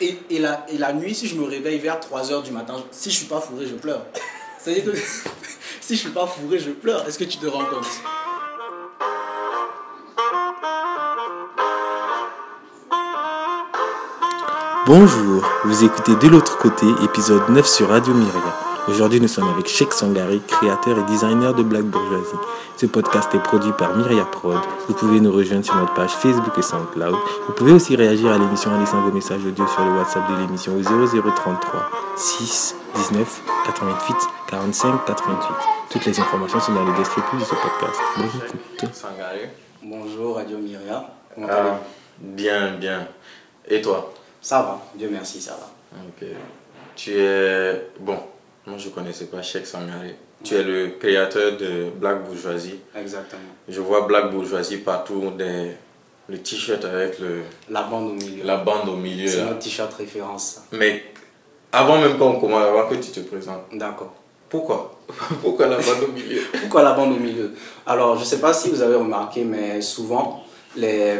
Et, la, nuit, si je me réveille vers 3h du matin, si je suis pas fourré, je pleure. Que si je suis pas fourré, je pleure. Est-ce que tu te rends compte? Bonjour, vous écoutez De l'autre côté, épisode 9 sur Radio Myria. Aujourd'hui, nous sommes avec Sheikh Sangari, créateur et designer de Black Bourgeoisie. Ce podcast est produit par Myria Prod. Vous pouvez nous rejoindre sur notre page Facebook et SoundCloud. Vous pouvez aussi réagir à l'émission en laissant vos messages audio sur le WhatsApp de l'émission au 0033 6 19 88 45 88. Toutes les informations sont dans le descriptif de ce podcast. Sangari. Bonjour Radio Myria. Comment Ah, allez-vous? bien, bien. Et toi? Ça va, Dieu merci, ça va. Ok. Tu es. Bon, moi je connaissais pas Cheikh Sangari. Tu es le créateur de Black Bourgeoisie. Exactement. Je vois Black Bourgeoisie partout, des... le t-shirt avec le... La bande au milieu. la bande au milieu. C'est notre t-shirt référence. Mais avant même qu'on commence, avant que tu te présentes, D'accord. pourquoi? Pourquoi la bande au milieu? Pourquoi la bande au milieu? Alors, je ne sais pas si vous avez remarqué, mais souvent, les,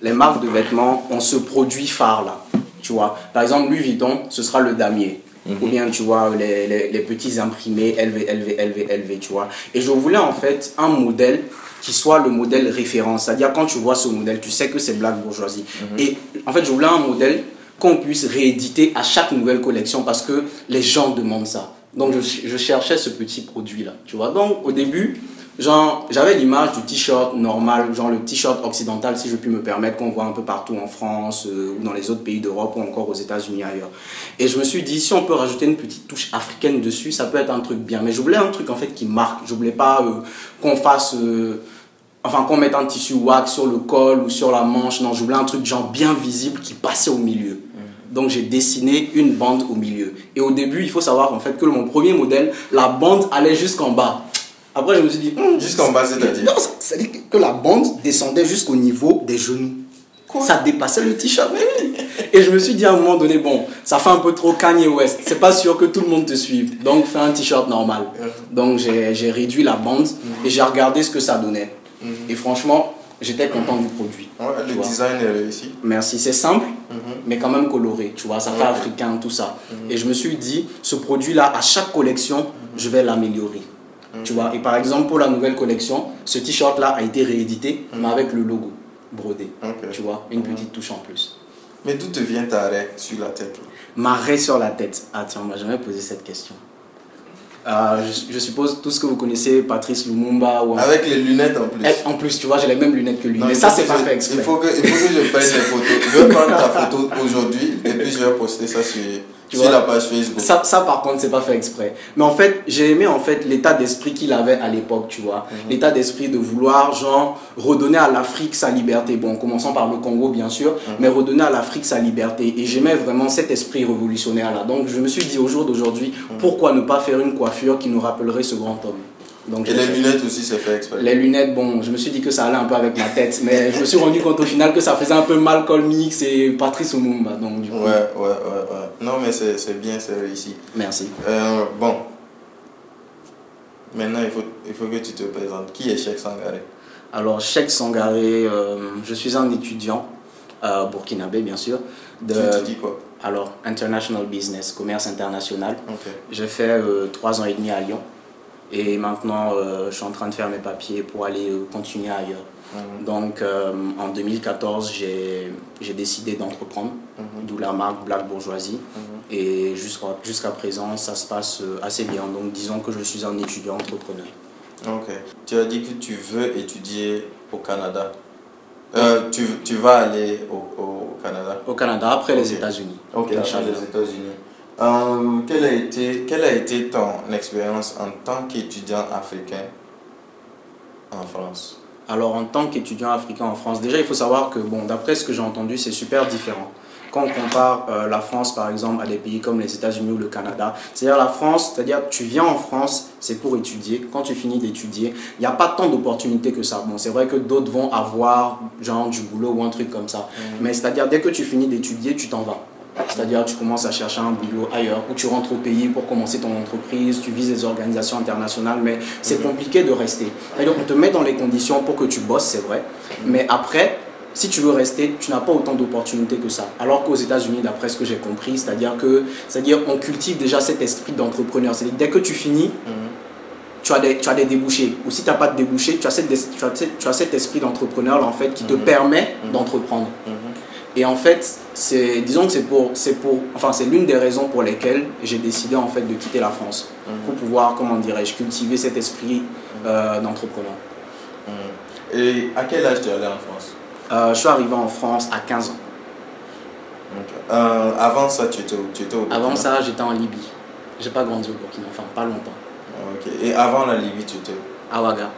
les marques de vêtements ont ce produit phare là. Tu vois, par exemple, Louis Vuitton, ce sera le damier. Ou bien, tu vois, les, les, les petits imprimés LV, LV, LV, LV, tu vois. Et je voulais en fait un modèle qui soit le modèle référence. C'est-à-dire, quand tu vois ce modèle, tu sais que c'est Black Bourgeoisie. Et en fait, je voulais un modèle qu'on puisse rééditer à chaque nouvelle collection parce que les gens demandent ça. Donc je, je cherchais ce petit produit là, tu vois. Donc au début, genre j'avais l'image du t-shirt normal, genre le t-shirt occidental si je puis me permettre qu'on voit un peu partout en France euh, ou dans les autres pays d'Europe ou encore aux États-Unis ailleurs. Et je me suis dit si on peut rajouter une petite touche africaine dessus, ça peut être un truc bien. Mais je un truc en fait qui marque. Je voulais pas euh, qu'on fasse euh, Enfin, qu'on mette un tissu wax sur le col ou sur la manche. Non, je un truc genre bien visible qui passait au milieu. Donc j'ai dessiné une bande au milieu. Et au début, il faut savoir en fait que mon premier modèle, la bande allait jusqu'en bas. Après, je me suis dit, Hmm, Jusqu'en bas, c'est-à-dire non, c'est-à-dire que la bande descendait jusqu'au niveau des genoux. ça dépassait le t-shirt. Et je me suis dit à un moment donné, bon, ça fait un peu trop Kanye West. C'est pas sûr que tout le monde te suive. Donc fais un t-shirt normal. Donc j'ai j'ai réduit la bande et j'ai regardé ce que ça donnait. Et franchement, j'étais content du produit. Ouais, le vois. design est réussi. Merci, c'est simple, Mhm. mais quand même coloré, tu vois, ça fait Ouais. africain, tout ça. Et je me suis dit, ce produit-là, à chaque collection, je vais l'améliorer. Tu vois, et par exemple, pour la nouvelle collection, ce t-shirt-là a été réédité, mais avec le logo brodé. Tu vois, une petite touche en plus. Mais d'où te vient ta raie sur la tête là? Marée sur la tête. Ah tiens, on m'a jamais posé cette question. Euh, je, je suppose tous que vous connaissez Patrice Lumumba ou Avec les lunettes en plus. Eh, en plus tu vois j'ai les mêmes lunettes que lui Non, mais ça c'est pas fait exprès Il faut, que, il faut que je prenne les photos. Je vais prendre ta photo aujourd'hui et puis je vais poster ça sur, Tu sur vois, la page Facebook. Ça, ça, par contre, c'est pas fait exprès. Mais en fait, j'ai aimé en fait l'état d'esprit qu'il avait à l'époque, tu vois. Mhm. L'état d'esprit de vouloir, genre, redonner à l'Afrique sa liberté. Bon, en commençant par le Congo, bien sûr, Mhm. mais redonner à l'Afrique sa liberté. Et j'aimais vraiment cet esprit révolutionnaire-là. Donc, je me suis dit au jour d'aujourd'hui, Mhm. pourquoi ne pas faire une coiffure qui nous rappellerait ce grand homme Donc, Et les lunettes aussi, c'est fait exprès. les lunettes, bon, je me suis dit que ça allait un peu avec ma tête, mais je me suis rendu compte au final que ça faisait un peu Malcolm X et Patrice Lumumba. Donc, du coup, Ouais, ouais, ouais, ouais. Non, mais c'est bien, c'est réussi. merci. Euh, bon. Maintenant, il faut, il faut que tu te présentes. Qui est Cheikh Sangaré? Alors, Cheikh Sangaré, euh, je suis un étudiant euh, burkinabé, bien sûr. De, Tu te dis quoi? Alors, International Business, commerce international. J'ai fait euh, trois ans et demi à Lyon. Et maintenant, euh, je suis en train de faire mes papiers pour aller euh, continuer ailleurs. Mhm, Donc, euh, en 2014, j'ai décidé d'entreprendre, mhm, d'où la marque Black Bourgeoisie. mhm. Et jusqu'à jusqu'à présent, ça se passe assez bien. Donc, disons que je suis un étudiant entrepreneur. Ok. Tu as dit que tu veux étudier au Canada. Euh, tu, tu vas aller au, au Canada. Au Canada, après les. États-Unis. Ok, Inch'Allah. les États-Unis. Euh, quelle, a été, quelle a été ton expérience en tant qu'étudiant africain en France? Alors, en tant qu'étudiant africain en France, déjà, il faut savoir que, bon, d'après ce que j'ai entendu, c'est super différent. Quand on compare euh, la France, par exemple, à des pays comme les États-Unis ou le Canada, c'est-à-dire la France, c'est-à-dire tu viens en France, c'est pour étudier. Quand tu finis d'étudier, il n'y a pas tant d'opportunités que ça. Bon, c'est vrai que d'autres vont avoir, genre, du boulot ou un truc comme ça. Mais c'est-à-dire, dès que tu finis d'étudier, tu t'en vas. C'est-à-dire, tu commences à chercher un boulot ailleurs, ou tu rentres au pays pour commencer ton entreprise, tu vises des organisations internationales, mais c'est compliqué de rester. On te met dans les conditions pour que tu bosses, c'est vrai, mais après, si tu veux rester, tu n'as pas autant d'opportunités que ça. Alors qu'aux États-Unis, d'après ce que j'ai compris, c'est-à-dire que, c'est-à-dire on cultive déjà cet esprit d'entrepreneur. C'est-à-dire dès que tu finis, tu as des, tu as des débouchés. Ou si tu n'as pas de débouchés, tu as, cette, tu, as, tu as cet esprit d'entrepreneur en fait qui te permet d'entreprendre. Et en fait, c'est, disons que c'est pour, c'est pour, enfin c'est l'une des raisons pour lesquelles j'ai décidé en fait de quitter la France pour pouvoir, comment dirais-je, cultiver cet esprit euh, d'entrepreneur. Et à quel âge tu es allé en France? Euh, je suis arrivé en France à 15 ans. Euh, avant ça, tu étais, tu étais au Burkina? Avant ça, j'étais en Libye. J'ai pas grandi au Burkina, enfin pas longtemps. Ok. Et avant la Libye, tu étais où? À Ouaga.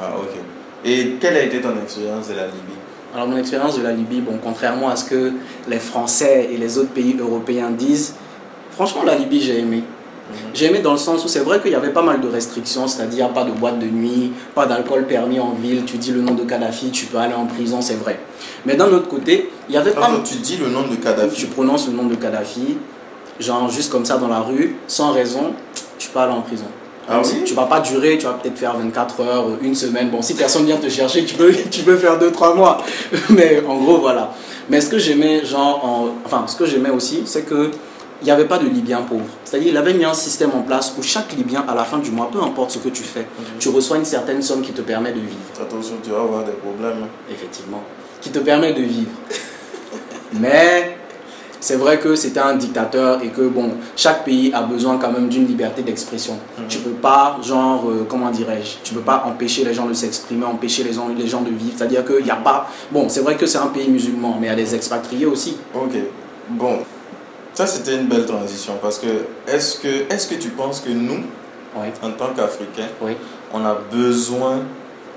Ah, ok. Et quelle a été ton expérience de la Libye? Alors mon expérience de la Libye, bon, contrairement à ce que les Français et les autres pays européens disent, franchement la Libye j'ai aimé. J'ai aimé dans le sens où c'est vrai qu'il y avait pas mal de restrictions, c'est-à-dire pas de boîte de nuit, pas d'alcool permis en ville, tu dis le nom de Kadhafi, tu peux aller en prison, c'est vrai. Mais d'un autre côté, il y avait pas... Attends, tu dis le nom de Kadhafi Tu prononces le nom de Kadhafi, genre juste comme ça dans la rue, sans raison, tu peux aller en prison. Ah oui? Tu vas pas durer, tu vas peut-être faire 24 heures, une semaine. Bon, si personne vient te chercher, tu peux, tu peux faire 2-3 mois. Mais en gros, voilà. Mais ce que j'aimais, genre, en- enfin, ce que j'aimais aussi, c'est que il n'y avait pas de Libyens pauvres. C'est-à-dire, il avait mis un système en place où chaque Libyen, à la fin du mois, peu importe ce que tu fais, tu reçois une certaine somme qui te permet de vivre. Attention, tu vas avoir des problèmes. Effectivement. Qui te permet de vivre. Mais c'est vrai que c'était un dictateur et que bon, chaque pays a besoin quand même d'une liberté d'expression. Tu peux pas, genre, euh, comment dirais-je, tu peux pas empêcher les gens de s'exprimer, empêcher les gens, les gens de vivre. C'est-à-dire qu'il n'y a pas. Bon, c'est vrai que c'est un pays musulman, mais il y a des expatriés aussi. Ok. Bon. Ça, c'était une belle transition parce que est-ce que, est que tu penses que nous, Oui. en tant qu'Africains, Oui. on a besoin,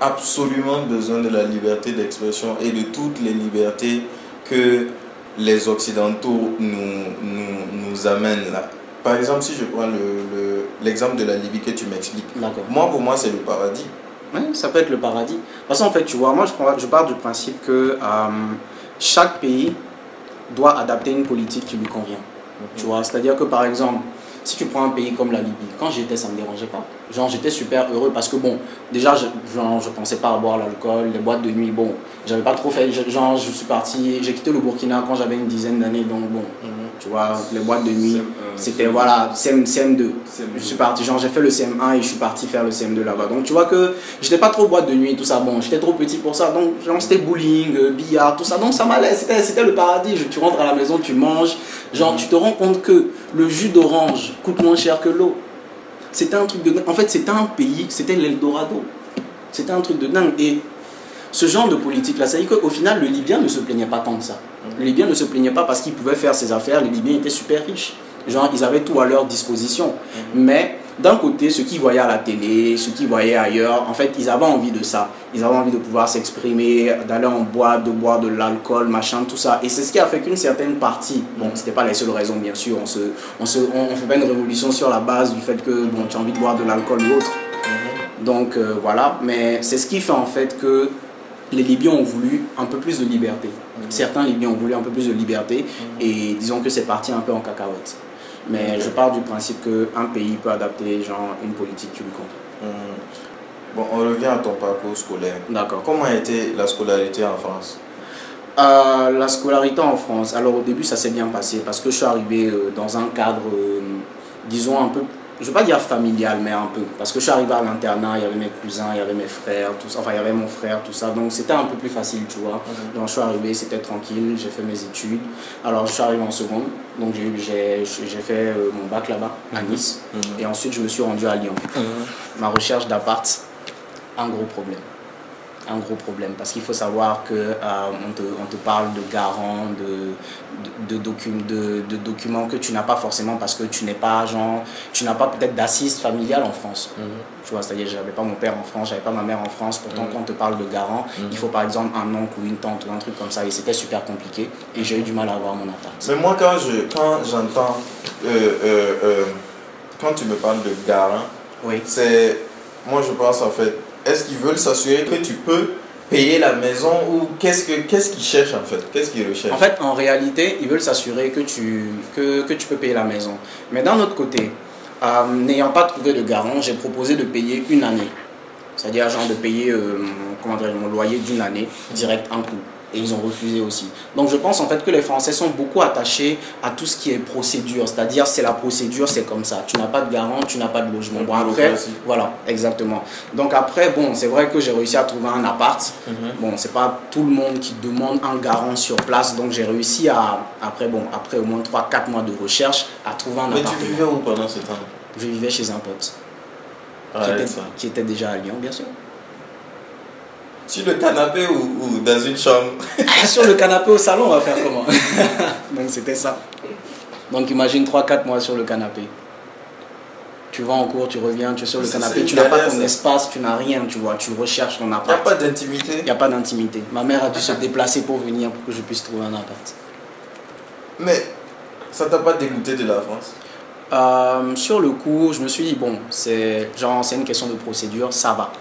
absolument besoin de la liberté d'expression et de toutes les libertés que les Occidentaux nous, nous, nous amènent là? Par exemple, si je prends le- le- l'exemple de la Libye que tu m'expliques, moi, pour moi, c'est le paradis. Oui, ça peut être le paradis. Parce qu'en fait, tu vois, moi, je, je pars du principe que euh, chaque pays doit adapter une politique qui lui convient. Tu vois, c'est-à-dire que par exemple, si tu prends un pays comme la Libye, quand j'étais, ça ne me dérangeait pas. Genre, j'étais super heureux parce que, bon, déjà, je, genre, je pensais pas à boire l'alcool, les boîtes de nuit, bon, j'avais pas trop fait. je- Genre, je suis parti, j'ai quitté le Burkina quand j'avais une dizaine d'années, donc bon, tu vois, les boîtes de nuit, c'était, voilà, CM, CM2. Je suis parti, genre, j'ai fait le CM1 et je suis parti faire le CM2 là-bas. Donc, tu vois que j'étais pas trop boîte de nuit, tout ça, bon, j'étais trop petit pour ça, donc, genre, c'était bowling, euh, billard, tout ça, donc ça m'allait, c'était, le paradis. Je- tu rentres à la maison, tu manges, genre, tu te rends compte que le jus d'orange coûte moins cher que l'eau. C'était un truc de dingue. En fait, c'était un pays, c'était l'Eldorado. C'était un truc de dingue. Et ce genre de politique-là, ça dit qu'au final, le Libyen ne se plaignait pas tant de ça. Le Libyen ne se plaignait pas parce qu'il pouvait faire ses affaires. Les Libyens étaient super riches. Genre, ils avaient tout à leur disposition. Mais d'un côté, ceux qui voyaient à la télé, ceux qui voyaient ailleurs, en fait, ils avaient envie de ça. Ils avaient envie de pouvoir s'exprimer, d'aller en boîte, de boire de l'alcool, machin, tout ça. Et c'est ce qui a fait qu'une certaine partie, bon, c'était pas la seule raison, bien sûr, on se, on se, on, on fait pas une révolution sur la base du fait que, bon, tu as envie de boire de l'alcool ou autre. Donc euh, voilà, mais c'est ce qui fait en fait que les Libyens ont voulu un peu plus de liberté. Certains Libyens ont voulu un peu plus de liberté et disons que c'est parti un peu en cacahuète. Mais je pars du principe qu'un pays peut adapter genre une politique qui lui convient. Mhm. Bon, on revient à ton parcours scolaire. D'accord. Comment a été la scolarité en France? Euh, la scolarité en France, alors au début ça s'est bien passé parce que je suis arrivé euh, dans un cadre, euh, disons un peu, je ne veux pas dire familial, mais un peu. Parce que je suis arrivé à l'internat, il y avait mes cousins, il y avait mes frères, tout ça, enfin il y avait mon frère, tout ça, donc c'était un peu plus facile, tu vois. Donc je suis arrivé, c'était tranquille, j'ai fait mes études. Alors je suis arrivé en seconde, donc j'ai eu- j'ai j'ai fait mon bac là-bas, à Nice, et ensuite je me suis rendu à Lyon. Ma recherche d'appart, un gros problème. Un gros problème parce qu'il faut savoir que euh, on, te, on te parle de garant de, de, de, docu- de, de documents que tu n'as pas forcément parce que tu n'es pas genre tu n'as pas peut-être d'assise familiale en France. Tu vois c'est-à-dire j'avais pas mon père en France j'avais pas ma mère en France pourtant quand on te parle de garant il faut par exemple un oncle ou une tante ou un truc comme ça et c'était super compliqué et j'ai eu du mal à avoir mon appart. Mais moi, quand je quand j'entends, euh, euh, euh, quand tu me parles de garant, oui. c'est, moi je pense en fait, est-ce qu'ils veulent s'assurer que tu peux payer la maison ou qu'est-ce que qu'est-ce qu'ils cherchent en fait? Qu'est-ce qu'ils recherchent? En fait, en réalité, ils veulent s'assurer que tu, peux payer la maison. Mais d'un autre côté, euh, n'ayant pas trouvé de garant, j'ai proposé de payer une année. C'est-à-dire, genre, de payer euh, mon loyer d'une année, direct un coup. Et ils ont refusé aussi. Donc je pense en fait que les Français sont beaucoup attachés à tout ce qui est procédure. C'est-à-dire c'est la procédure, c'est comme ça. Tu n'as pas de garant, tu n'as pas de logement. Bon après, voilà, exactement. Donc après, bon, c'est vrai que j'ai réussi à trouver un appart. Mhm. Bon, c'est pas tout le monde qui demande un garant sur place. Donc j'ai réussi à, après, bon, après au moins 3-4 mois de recherche, à trouver un Mais appartement. tu vivais où pendant ce temps? Je vivais chez un pote qui, Arrête était, ça. qui était déjà à Lyon, bien sûr. Sur le canapé ou, ou dans une chambre Sur le canapé au salon, on va faire comment? Donc c'était ça. Donc imagine 3-4 mois sur le canapé. Tu vas en cours, tu reviens, tu es sur le canapé, tu n'as pas ton ça. espace, tu n'as rien, tu vois, tu recherches ton Il n'y a appart. pas d'intimité Il n'y a pas d'intimité. Ma mère a dû se déplacer pour venir pour que je puisse trouver un appart. Mais ça t'a pas dégoûté de la France? Euh, sur le coup, je me suis dit, bon, c'est genre, c'est une question de procédure, ça va.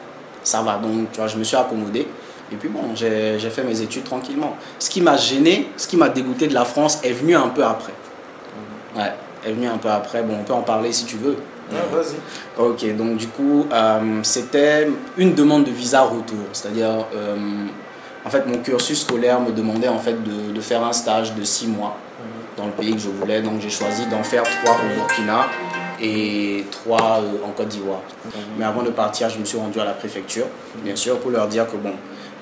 Ça va. Donc, tu vois, je me suis accommodé. Et puis, bon, j'ai fait mes études tranquillement. Ce qui m'a gêné, ce qui m'a dégoûté de la France est venu un peu après. Ouais, est venu un peu après. Bon, on peut en parler si tu veux. Ouais, vas-y. Ok, donc du coup, euh, c'était une demande de visa retour. C'est-à-dire, euh, en fait, mon cursus scolaire me demandait en fait de, de faire un stage de six mois dans le pays que je voulais. Donc j'ai choisi d'en faire trois au Burkina et trois euh, en Côte d'Ivoire. Mais avant de partir, je me suis rendu à la préfecture, bien sûr, pour leur dire que bon,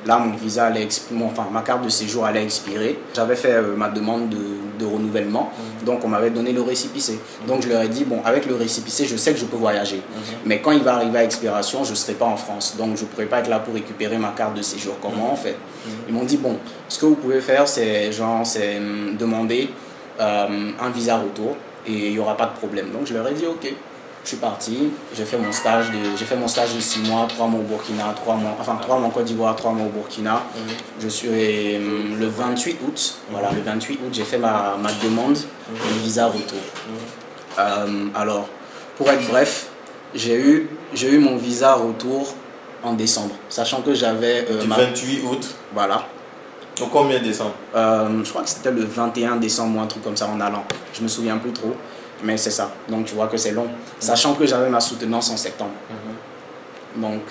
là, mon visa allait enfin, ma carte de séjour allait expirer. J'avais fait euh, ma demande de, renouvellement, donc on m'avait donné le récipicé. Donc je leur ai dit, bon, avec le récipicé, je sais que je peux voyager. Mais quand il va arriver à expiration, je ne serai pas en France. Donc je ne pourrai pas être là pour récupérer ma carte de séjour. Comment on fait? Ils m'ont dit, bon, ce que vous pouvez faire, c'est genre, c'est hum, demander euh, un visa retour et il n'y aura pas de problème. Donc je leur ai dit, ok. Je suis parti, j'ai fait mon stage de j'ai fait mon stage de 6 mois, 3 mois au Burkina, 3 mois enfin 3 mois en Côte d'Ivoire, 3 mois au Burkina. Je suis hum, le 28 août, voilà, le 28 août, j'ai fait ma, ma demande de visa retour. Euh, alors, pour être bref, j'ai eu j'ai eu mon visa retour en décembre, sachant que j'avais euh, Du ma- 28 août voilà, au combien décembre? Euh, je crois que c'était le 21 décembre ou un truc comme ça en allant. Je me souviens plus trop. Mais c'est ça. Donc tu vois que c'est long. Sachant que j'avais ma soutenance en septembre. Donc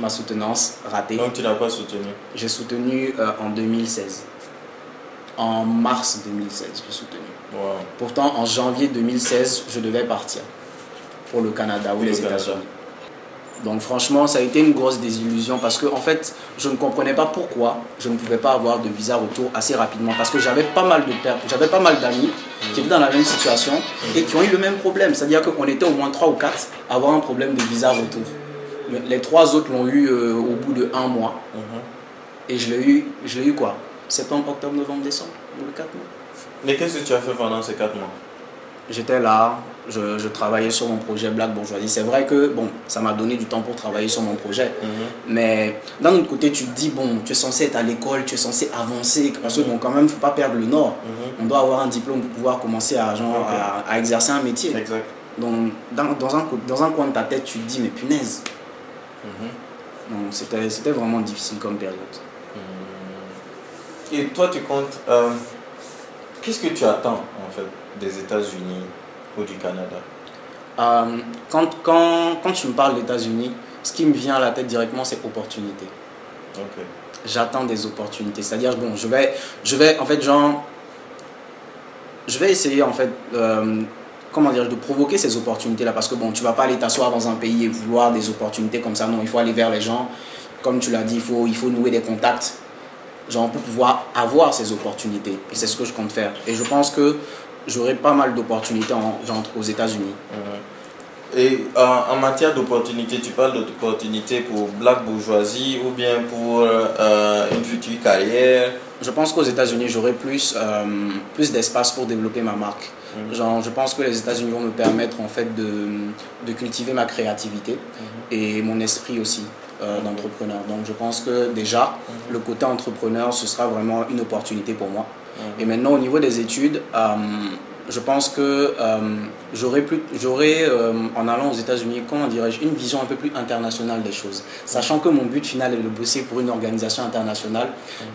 ma soutenance ratée. Donc tu n'as pas soutenu. J'ai soutenu euh, en 2016. En mars 2016, j'ai soutenu. Wow. Pourtant, en janvier 2016, je devais partir pour le Canada ou les. États-Unis. Donc franchement, ça a été une grosse désillusion parce que en fait, je ne comprenais pas pourquoi je ne pouvais pas avoir de visa retour assez rapidement parce que j'avais pas mal de j'avais pas mal d'amis qui étaient dans la même situation et qui ont eu le même problème, c'est-à-dire qu'on était au moins 3 ou 4 à avoir un problème de visa retour. Le- Les trois autres l'ont eu euh, au bout de un mois Mhm. et je l'ai eu, je l'ai eu quoi? Septembre, octobre, novembre, décembre, le 4 mois. Mais qu'est-ce que tu as fait pendant ces 4 mois? J'étais là, je, je travaillais sur mon projet Black Bourgeoisie. C'est vrai que bon, ça m'a donné du temps pour travailler sur mon projet. Mais d'un autre côté, tu te dis, bon, tu es censé être à l'école, tu es censé avancer. Parce que bon, quand même, il ne faut pas perdre le nord. On doit avoir un diplôme pour pouvoir commencer à, genre, à, à exercer un métier. Exact. Donc, dans, dans, un, dans un coin de ta tête, tu te dis, mais punaise. Donc, c'était vraiment difficile comme période. Et toi, tu comptes. euh, Qu'est-ce que tu attends en fait des États-Unis? Ou du Canada Euh, quand, quand, quand tu me parles des États-Unis, ce qui me vient à la tête directement, c'est opportunité. Ok. j'attends des opportunités. C'est-à-dire, bon, je vais, je vais, en fait, genre, je vais essayer, en fait, euh, comment dire, de provoquer ces opportunités-là. Parce que, bon, tu vas pas aller t'asseoir dans un pays et vouloir des opportunités comme ça. Non, il faut aller vers les gens. Comme tu l'as dit, il faut, il faut nouer des contacts, genre, pour pouvoir avoir ces opportunités. Et c'est ce que je compte faire. Et je pense que j'aurai pas mal d'opportunités, aux États-Unis. Et euh, en matière d'opportunités, tu parles d'opportunités pour Black Bourgeoisie ou bien pour euh, une future carrière? Je pense qu'aux États-Unis, j'aurai plus, euh, plus d'espace pour développer ma marque. Genre, je pense que les États-Unis vont me permettre en fait de, de cultiver ma créativité et mon esprit aussi euh, d'entrepreneur. Donc, je pense que déjà, le côté entrepreneur, ce sera vraiment une opportunité pour moi. Et maintenant, au niveau des études, euh, je pense que euh, j'aurai, plus, j'aurai euh, en allant aux États-Unis, comment dirais-je, une vision un peu plus internationale des choses. Sachant que mon but final est de bosser pour une organisation internationale,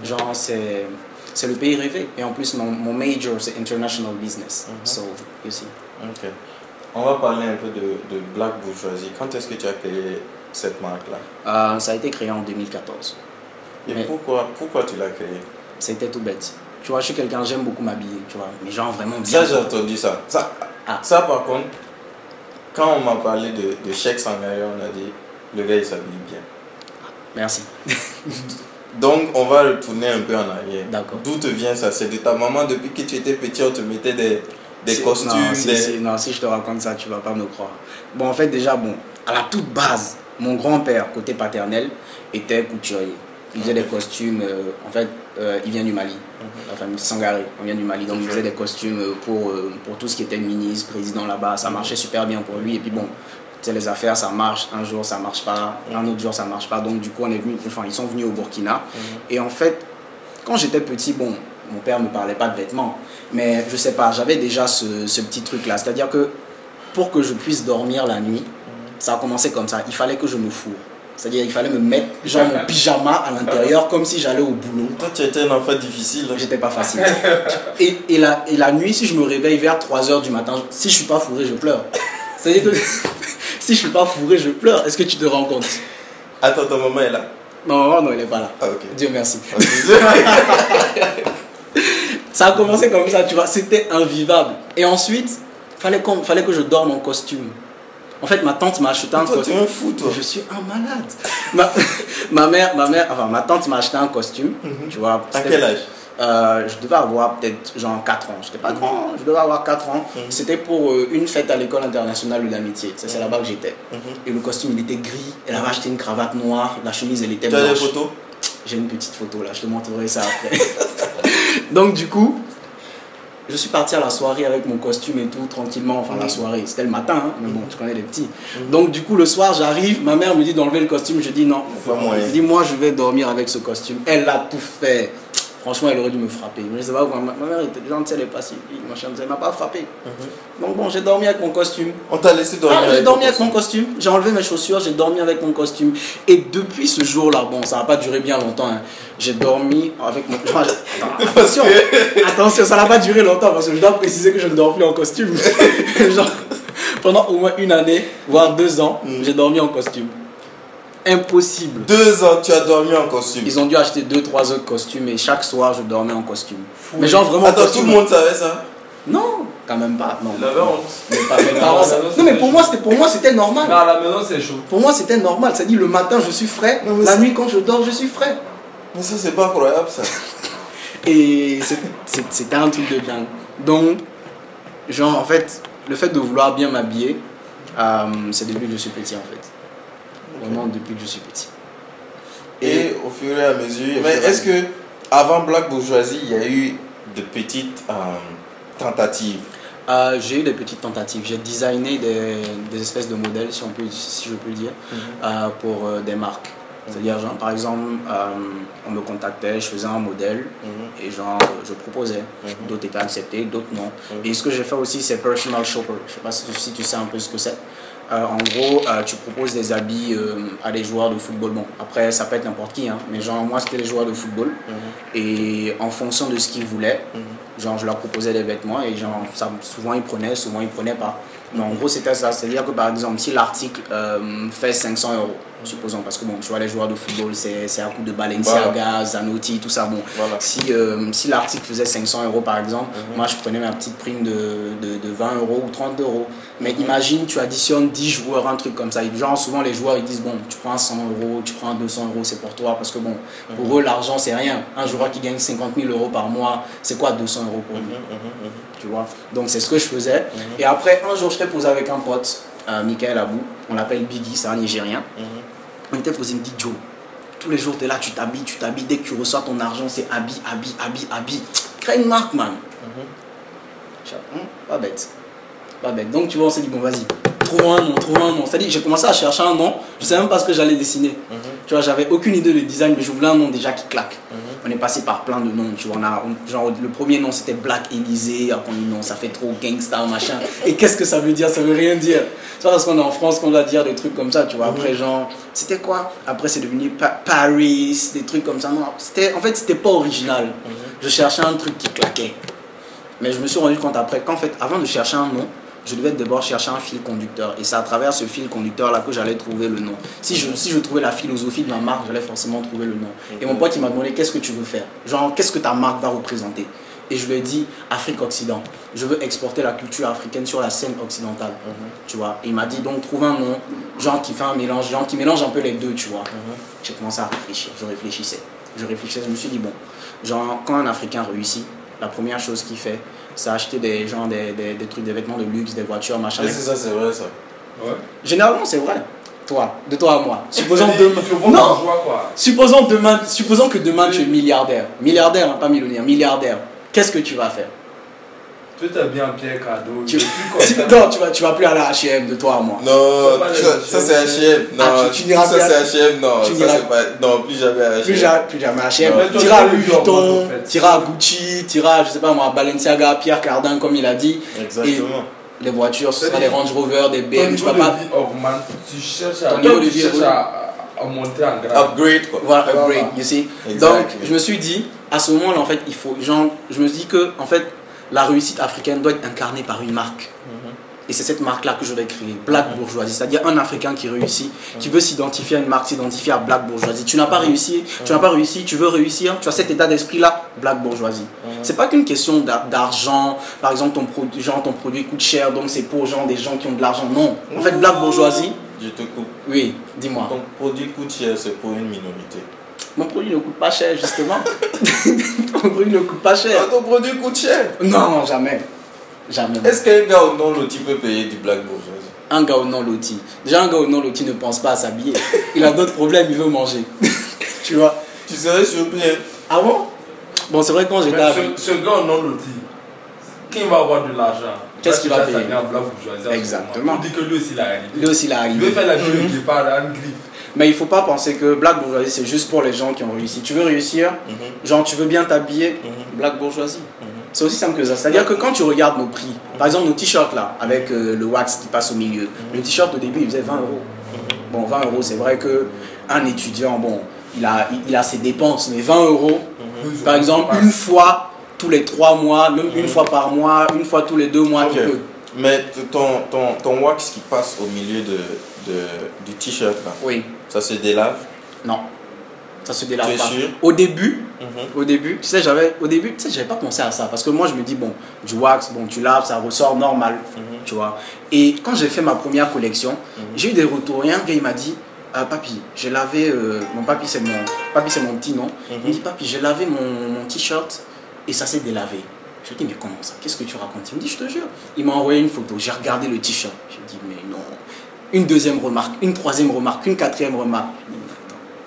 genre c'est, c'est le pays rêvé. Et en plus, mon, mon major, c'est international business. So, you see. Ok. On va parler un peu de, de Black Bourgeoisie. Quand est-ce que tu as créé cette marque-là? Euh, ça a été créé en 2014. Et Mais- pourquoi, pourquoi tu l'as créée C'était tout bête. Tu vois, je suis quelqu'un, j'aime beaucoup m'habiller, tu vois. Mais genre vraiment bien. Ça, j'ai entendu ça. Ça, Ah. ça par contre, quand on m'a parlé de, de chèque Sangari, on a dit le gars il s'habille bien. Merci. Donc, on va retourner un peu en arrière. D'accord. D'où te vient ça? C'est de ta maman, depuis que tu étais petit, on te mettait des, des costumes, non des... si- non, si je te raconte ça, tu vas pas me croire. Bon, en fait, déjà, bon, à la toute base, mon grand-père, côté paternel, était couturier. Il faisait des costumes, euh, en fait, euh, il vient du Mali, la famille Sangaré, on vient du Mali, donc il faisait des costumes euh, pour, euh, pour tout ce qui était ministre, président là-bas, ça marchait super bien pour lui, et puis bon, tu sais, les affaires, ça marche, un jour ça marche pas, un autre jour ça marche pas, donc du coup, on est venu, enfin, ils sont venus au Burkina, et en fait, quand j'étais petit, bon, mon père ne me parlait pas de vêtements, mais je sais pas, j'avais déjà ce, ce petit truc-là. C'est-à-dire que pour que je puisse dormir la nuit, ça a commencé comme ça. Il fallait que je me fourre. C'est-à-dire il fallait me mettre genre mon pyjama à l'intérieur comme si j'allais au boulot. Toi, tu étais un enfant difficile. J'étais pas facile. Et, et, la, et la nuit, si je me réveille vers 3h du matin, si je suis pas fourré, je pleure. C'est-à-dire que si je suis pas fourré, je pleure. Est-ce que tu te rends compte? Attends, ta maman est là. Non, maman, non, elle est pas là. Ah. Dieu merci. Ok. Ça a commencé comme ça, tu vois, c'était invivable. Et ensuite, fallait, fallait que je dorme en costume. En fait, ma tante m'a acheté un toi, tu costume. fou, toi. Je suis un malade. ma, ma mère, ma mère, enfin, ma tante m'a acheté un costume, tu vois. À quel âge? Euh, Je devais avoir peut-être genre 4 ans. J'étais pas grand, je devais avoir 4 ans. Mhm. C'était pour euh, une fête à l'école internationale de l'amitié. C'est là-bas que j'étais. Mhm. Et le costume, il était gris. Elle avait acheté une cravate noire. La chemise, elle était Tu as des blanche. photos? J'ai une petite photo là, je te montrerai ça après. Donc du coup, je suis parti à la soirée avec mon costume et tout, tranquillement. Enfin, la soirée, c'était le matin, hein, mais bon, tu connais les petits. Donc du coup, le soir, j'arrive, ma mère me dit d'enlever le costume. Je dis non. Je dis moi, je vais dormir avec ce costume. Elle a tout fait. Franchement, elle aurait dû me frapper. Mais je sais pas, ma, ma mère était gentille, elle est passive, machin, elle m'a pas frappé. Donc bon, j'ai dormi avec mon costume. On t'a laissé dormir Ah, j'ai dormi avec mon costume. costume, j'ai enlevé mes chaussures, j'ai dormi avec mon costume. Et depuis ce jour-là, bon, ça n'a pas duré bien longtemps, hein, j'ai dormi avec mon. Attends, attention, attention, ça n'a pas duré longtemps parce que je dois préciser que je ne dors plus en costume. Genre, pendant au moins une année, voire deux ans, Mm. j'ai dormi en costume. Impossible. Deux ans, tu as dormi en costume. Ils ont dû acheter deux, trois autres costumes et chaque soir, je dormais en costume. Mais genre vraiment. Attends, tout le monde savait ça Non, quand même pas. Non, La honte. mais pas, mais pas- Non, ça- non, non, mais pour moi, c'était pour moi, c'était normal. Mais à la maison, c'est chaud. Pour moi, c'était normal. C'est-à-dire, le matin, je suis frais. Non, la nuit, quand je dors, je suis frais. Mais ça, c'est pas croyable, ça. Et c'était un truc de dingue. Donc, genre, en fait, le fait de vouloir bien m'habiller, euh, c'est depuis que je suis petit, en fait. Vraiment, depuis que je suis petit. Et au fur et à mesure. Mais est-ce que avant Black Bourgeoisie, il y a eu de petites euh, tentatives? Euh, j'ai eu des petites tentatives. J'ai designé des, des espèces de modèles, si, on peut, si je peux le dire, euh, pour euh, des marques. C'est-à-dire, genre, par exemple, on me contactait, je faisais un modèle et genre, je proposais. Mhm. D'autres étaient acceptés, d'autres non. Mhm. Et ce que j'ai fait aussi, c'est personal shopper. Je sais pas si tu sais un peu ce que c'est. Euh, en gros, euh, tu proposes des habits euh, à des joueurs de football. Bon, après, ça peut être n'importe qui, hein, mais genre, moi, c'était les joueurs de football. Et en fonction de ce qu'ils voulaient, genre, je leur proposais des vêtements et genre, ça, souvent ils prenaient, souvent ils prenaient pas. Mais en gros, c'était ça. C'est-à-dire que par exemple, si l'article fait 500 euros, supposons, parce que bon, tu vois, les joueurs de football, c'est à coup de Balenciaga, Zanotti, tout ça. Bon, Voilà. si, euh, si l'article faisait 500 euros par exemple, moi je prenais ma petite prime de, de, de 20 euros ou 30 euros. Mais imagine, tu additionnes 10 joueurs, un truc comme ça. Genre, souvent les joueurs ils disent Bon, tu prends 100 euros, tu prends 200 euros, c'est pour toi. Parce que bon, pour eux, l'argent c'est rien. Un joueur qui gagne 50 000 euros par mois, c'est quoi 200 euros pour lui? Tu vois? Donc c'est ce que je faisais. Et après, un jour, je t'ai posé avec un pote, euh, Michael Abou, on l'appelle Biggie, c'est un Nigérien. Tous les jours, tu es là, tu t'habilles, tu t'habilles, dès que tu reçois ton argent, c'est habille, habille, habille, habille. Crée une marque, man. Dis, Hum, pas bête. Pas bête. Donc tu vois, on s'est dit, bon, vas-y, trouve un nom, trouve un nom. C'est-à-dire, j'ai commencé à chercher un nom, je savais même pas ce que j'allais dessiner. Tu vois, j'avais aucune idée de design, mais je voulais un nom déjà qui claque. On est passé par plein de noms, tu vois. On a, on- genre, le premier nom c'était Black Élysée, après on dit non, ça fait trop gangsta, machin. Et qu'est-ce que ça veut dire? Ça veut rien dire. C'est parce qu'on est en France qu'on doit dire des trucs comme ça, tu vois. Après, genre, c'était quoi? Après, c'est devenu Pa- Paris, des trucs comme ça. Non, c'était, en fait, c'était pas original. Je cherchais un truc qui claquait. Mais je me suis rendu compte après qu'en fait, avant de chercher un nom, je devais d'abord chercher un fil conducteur. Et c'est à travers ce fil conducteur-là que j'allais trouver le nom. Si je, si je trouvais la philosophie de ma marque, j'allais forcément trouver le nom. Et mon pote, il m'a demandé qu'est-ce que tu veux faire? Genre, qu'est-ce que ta marque va représenter? Et je lui ai dit Afrique-Occident. Je veux exporter la culture africaine sur la scène occidentale. Tu vois? Et il m'a dit donc, trouve un nom, genre qui fait un mélange, genre qui mélange un peu les deux, tu vois. J'ai commencé à réfléchir. Je réfléchissais. Je réfléchissais. Je me suis dit, bon, genre, quand un Africain réussit, la première chose qu'il fait, c'est acheter des, genre, des, des, des trucs, des vêtements de luxe, des voitures, machin. C'est ça, c'est vrai ça? Ouais. Généralement, c'est vrai. Toi, de toi à moi. Supposons demain. Non, quoi. supposons demain, supposons que demain tu es milliardaire. Milliardaire, hein, pas millionnaire, milliardaire. Qu'est-ce que tu vas faire? Tu t'as bien Pierre cadeau. tu... Non, tu vas, tu vas plus aller à H&M de toi à moi. Non, ça, les ça, c'est H&M. Non, Ah, tu- tu n'iras ça plus à- c'est H&M. Non, tu ça n'iras- c'est pas. Non, plus jamais H&M. Plus, ja- plus jamais H&M. Mais toi, T'iras à tu Louis en Vuitton, en t'iras à Gucci, t'iras, je sais pas moi, à Balenciaga, Pierre Cardin, comme il a dit. Exactement. Les voitures, ce sera des Range Rover, des BM, tu vas pas. Tu cherches à, Ton niveau de tu vie cherches évolue. à, à monter en grade. Upgrade quoi. Voilà, Voilà. upgrade, you see. Exactly. Donc, je me suis dit, à ce moment-là, en fait, il faut. Genre, je me suis dit que, en fait, la réussite africaine doit être incarnée par une marque. Et c'est cette marque-là que je vais créer, Black Bourgeoisie. C'est-à-dire un Africain qui réussit, qui veut s'identifier à une marque, s'identifier à Black Bourgeoisie. Tu n'as pas réussi, tu n'as pas réussi, tu veux réussir, tu as cet état d'esprit-là, Black Bourgeoisie. C'est pas qu'une question d'a- d'argent, par exemple, ton, produit, genre, ton produit coûte cher, donc c'est pour genre, des gens qui ont de l'argent. Non. En fait, Black Bourgeoisie, Je te coupe. oui, dis-moi. Ton produit coûte cher, c'est pour une minorité. Mon produit ne coûte pas cher, justement. Mon produit ne coûte pas cher. Ah, ton produit coûte cher. Non, jamais. Jamais. Est-ce qu'un gars au non loti peut payer du black bourgeoisie Un gars au non loti. Déjà, un gars au non loti ne pense pas à s'habiller. Il a d'autres problèmes, il veut manger. tu vois? Tu serais surpris. hein. Ah bon? Bon, c'est vrai, quand j'étais avec. ce, ce gars non loti, qui va avoir de l'argent? Qu'est-ce qu'il va payer? Exactement. On dit que lui aussi il a réalité. Lui aussi, il a Il veut arrivé. faire la gueule qui parle à une griffe. Mais il faut pas penser que Black Bourgeoisie, c'est juste pour les gens qui ont réussi. Tu veux réussir Genre, tu veux bien t'habiller Black Bourgeoisie. C'est aussi simple que ça. C'est-à-dire que quand tu regardes nos prix, par exemple nos t-shirts là, avec euh, le wax qui passe au milieu, le t-shirt au début il faisait 20 euros. Bon, 20 euros, c'est vrai que un étudiant, bon, il a, il, a ses dépenses, mais 20 euros, par exemple, une fois tous les 3 mois, même une fois par mois, une fois tous les 2 mois, Ok. il peut. Mais ton, ton, ton wax qui passe au milieu de, de, du t-shirt là, Oui, ça se délave non. Ça se délave pas. sûr? Au début, au début, tu sais, j'avais, au début, tu sais, j'avais pas pensé à ça parce que moi, je me dis bon, du wax, bon, tu laves, ça ressort normal, tu vois. Et quand j'ai fait ma première collection, j'ai eu des retours. Et un gars, il m'a dit, ah, papi, j'ai lavé, euh, mon papi, c'est mon, papi, c'est mon petit nom. Il me dit, papi, j'ai lavé mon, mon t-shirt et ça s'est délavé. Je lui ai dit, mais comment ça? Qu'est-ce que tu racontes Il me dit, je te jure. Il m'a envoyé une photo. J'ai regardé le t-shirt. J'ai dit, mais non. Une deuxième remarque, une troisième remarque, une quatrième remarque.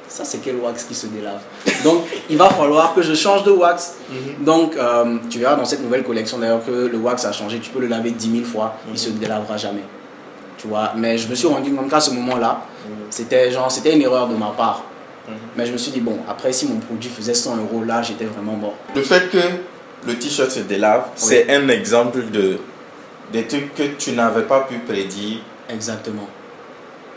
Ça, c'est quel wax qui se délave Donc, il va falloir que je change de wax. Donc, euh, tu verras dans cette nouvelle collection d'ailleurs que le wax a changé. Tu peux le laver 10 000 fois, il se délavera jamais. Tu vois, mais je me suis rendu compte qu'à ce moment-là, c'était genre, c'était une erreur de ma part. Mais je me suis dit, bon, après, si mon produit faisait 100 euros, là, j'étais vraiment mort. Le fait que le t-shirt se délave, c'est un exemple de des trucs que tu n'avais pas pu prédire Exactement.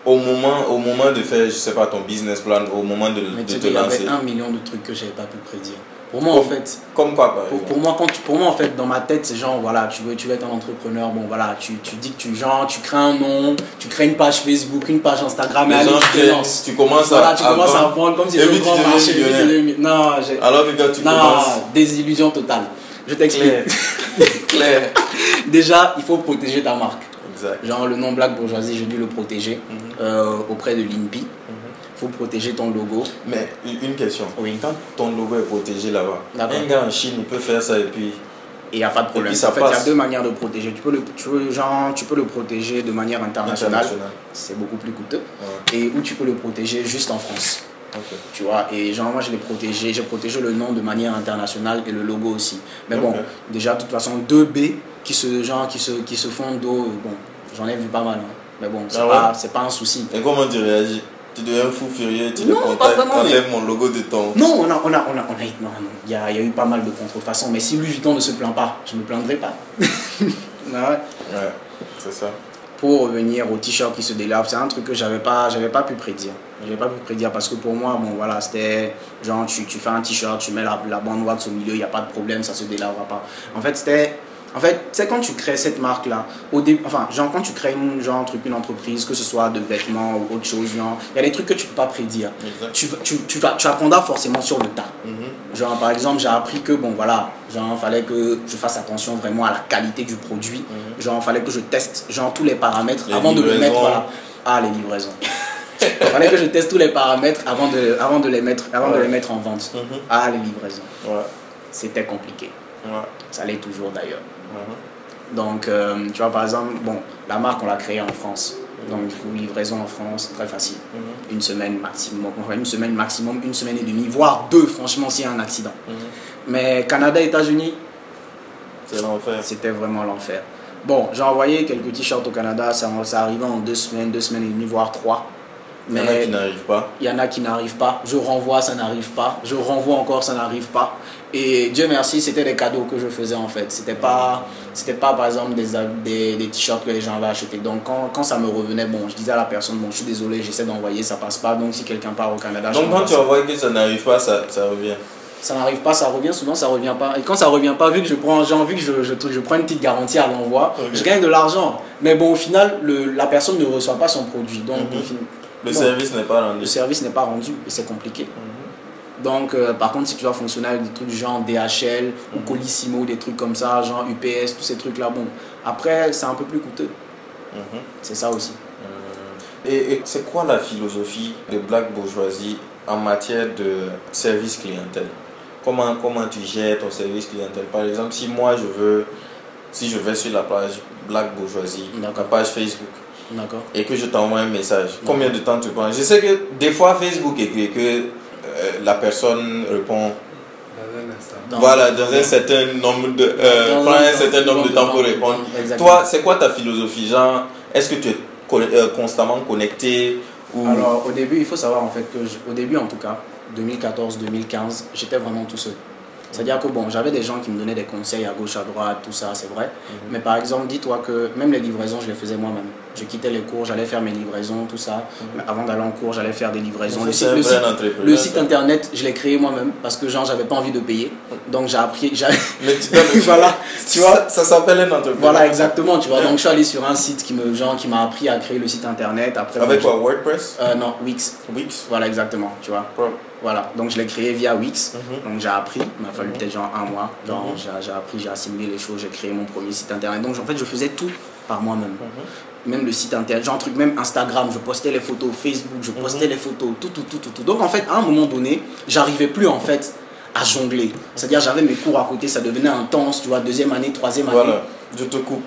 Au moment, au moment de faire, je sais pas, ton business plan, au moment de, Mais de te qu'il y lancer. avait un million de trucs que j'avais pas pu prédire. Pour moi, en fait, Comme quoi, par pour, exemple pour moi, quand tu, pour moi, en fait, dans ma tête, c'est genre, voilà, tu veux, tu veux être un entrepreneur, bon, voilà, tu, tu dis que tu, genre, tu crées un nom, tu crées une page Facebook, une page Instagram, et allez, tu te viennent, lances. tu commences Voilà, à, tu commences à vendre. comme si tu grand marché. Non, j'ai- Alors que quand tu non, commences, désillusion totale. Je t'explique. clair, clair. Déjà, il faut protéger ta marque. Exact. Genre le nom Black Bourgeoisie, j'ai dû le protéger euh, auprès de l'INPI. Il faut protéger ton logo. Mais une question. Oui. Quand ton logo est protégé là-bas, D'accord. un gars en Chine, il peut faire ça et puis. Et il n'y a pas de problème. puis, ça en fait, il y a deux manières de protéger. Tu peux, le, tu, peux, genre, tu peux le protéger de manière internationale. International. C'est beaucoup plus coûteux. Ouais. Et ou tu peux le protéger juste en France. Ok. Tu vois, et genre moi je l'ai protégé, j'ai protégé le nom de manière internationale et le logo aussi. Mais bon, Ok. déjà de toute façon deux B qui se genre qui se qui se font d'eau, bon, j'en ai vu pas mal. hein. Mais bon, c'est Ah pas ouais c'est pas un souci. Et comment tu réagis? Tu deviens fou furieux, tu le Non, pas contactes, vraiment, mais- mon logo de ton. Non, on a on a on a on a non, non, il y a, il y a eu pas mal de contrefaçons, mais si Louis Vuitton ne se plaint pas, je me plaindrai pas. Ah ouais. Ouais, c'est ça. Pour revenir au t-shirt qui se délave, c'est un truc que j'avais pas, j'avais pas pu prédire. J'avais pas pu prédire parce que pour moi, bon voilà, c'était genre tu, tu fais un t-shirt, tu mets la, la bande wax au milieu, il n'y a pas de problème, ça se délavera pas. En fait, c'était En fait, c'est quand tu crées cette marque-là, au début, enfin, genre quand tu crées une, genre, un truc, une entreprise, que ce soit de vêtements ou autre chose, genre, il y a des trucs que tu peux pas prédire. Tu, tu, tu, vas- tu apprendras forcément sur le tas. Mhm. Genre, par exemple, j'ai appris que, bon, voilà, genre, fallait que je fasse attention vraiment à la qualité du produit. Genre, fallait que je teste, genre, tous les paramètres Les avant de le mettre, voilà. Ah, les livraisons. fallait que je teste tous les paramètres avant de, avant de, les, mettre, avant de les mettre en vente. Mhm. Ah, les livraisons. Ouais. C'était compliqué. Ouais. Ça l'est toujours d'ailleurs. Mhm. Donc, euh, tu vois, par exemple, bon, la marque, on l'a créée en France. Donc, du coup, livraison en France, très facile. Mhm. Une semaine maximum, enfin, une semaine maximum, une semaine et demie, voire deux, franchement, s'il y a un accident. Mhm. Mais Canada, États-Unis, c'était vraiment l'enfer. Bon, j'ai envoyé quelques t-shirts au Canada, ça, ça arrivait en deux semaines, deux semaines et demie, voire trois. Il y en a Mais qui n'arrivent pas. il y en a qui n'arrivent pas. Je renvoie, ça n'arrive pas. Je renvoie encore, ça n'arrive pas. Et Dieu merci, c'était des cadeaux que je faisais en fait. C'était pas, c'était pas par exemple des, des, des t-shirts que les gens avaient achetés. Donc quand, quand ça me revenait, bon, je disais à la personne, bon, je suis désolé, j'essaie d'envoyer, ça passe pas. Donc si quelqu'un part au Canada, je Donc quand tu envoies que ça n'arrive pas, ça, ça revient. ça n'arrive pas, ça revient, souvent ça revient pas. Et quand ça revient pas, vu que je prends, j'ai envie que je, je, je prends une petite garantie à l'envoi, je gagne de l'argent. Mais bon, au final, le, la personne ne reçoit pas son produit. Donc Mhm. fin- Le Non. service n'est pas rendu. le service n'est pas rendu et c'est compliqué. Mhm. Donc, euh, par contre, si tu dois fonctionner avec des trucs genre DHL ou. Colissimo, des trucs comme ça, genre UPS, tous ces trucs-là, bon, après, c'est un peu plus coûteux. Mhm. C'est ça aussi. Et, et c'est quoi la philosophie de Black Bourgeoisie en matière de service clientèle? Comment, comment tu gères ton service clientèle? Par exemple, si moi je veux, si je vais sur la page Black Bourgeoisie, la page Facebook, D'accord et que je t'envoie un message, combien de temps tu prends? Je sais que des fois Facebook écrit que la personne répond Dans un instant. Dans- voilà, dans un certain nombre de, euh, un- certain nombre de temps pour répondre. Exactement. Toi, c'est quoi ta philosophie? Genre, est-ce que tu es euh, constamment connecté ou... Alors, au début, il faut savoir en fait que, je- au début en tout cas, 2014-2015, j'étais vraiment tout seul. C'est-à-dire que bon, j'avais des gens qui me donnaient des conseils à gauche, à droite, tout ça, c'est vrai. Mhm. Mais par exemple, dis-toi que même les livraisons, je les faisais moi-même. Je quittais les cours, j'allais faire mes livraisons, tout ça. Mais avant d'aller en cours, j'allais faire des livraisons. Le Mhm. Site, le le internet, je l'ai créé moi-même parce que genre, j'avais pas envie de payer. Donc j'ai appris, Mais tu Voilà, tu vois. Ça, ça s'appelle un entrepreneur. Voilà, exactement, tu vois. Donc je suis allé sur un site qui me, genre, qui m'a appris à créer le site internet. Après, Avec quoi WordPress? Euh, Non, Wix. Wix? Voilà, exactement, tu vois. Pro. Voilà, donc je l'ai créé via Wix. Mhm. Donc j'ai appris, il m'a fallu Mhm. peut-être genre un mois. Genre Mhm. j'ai- j'ai appris, j'ai assimilé les choses, j'ai créé mon premier site internet. Donc en fait, je faisais tout par moi-même. Même le site internet, genre un truc, même Instagram, je postais les photos, Facebook, je postais les photos, tout, tout, tout, tout, tout. Donc en fait, à un moment donné, j'arrivais plus en fait à jongler. C'est-à-dire j'avais mes cours à côté, ça devenait intense, tu vois, deuxième année, troisième année. Voilà, je te coupe.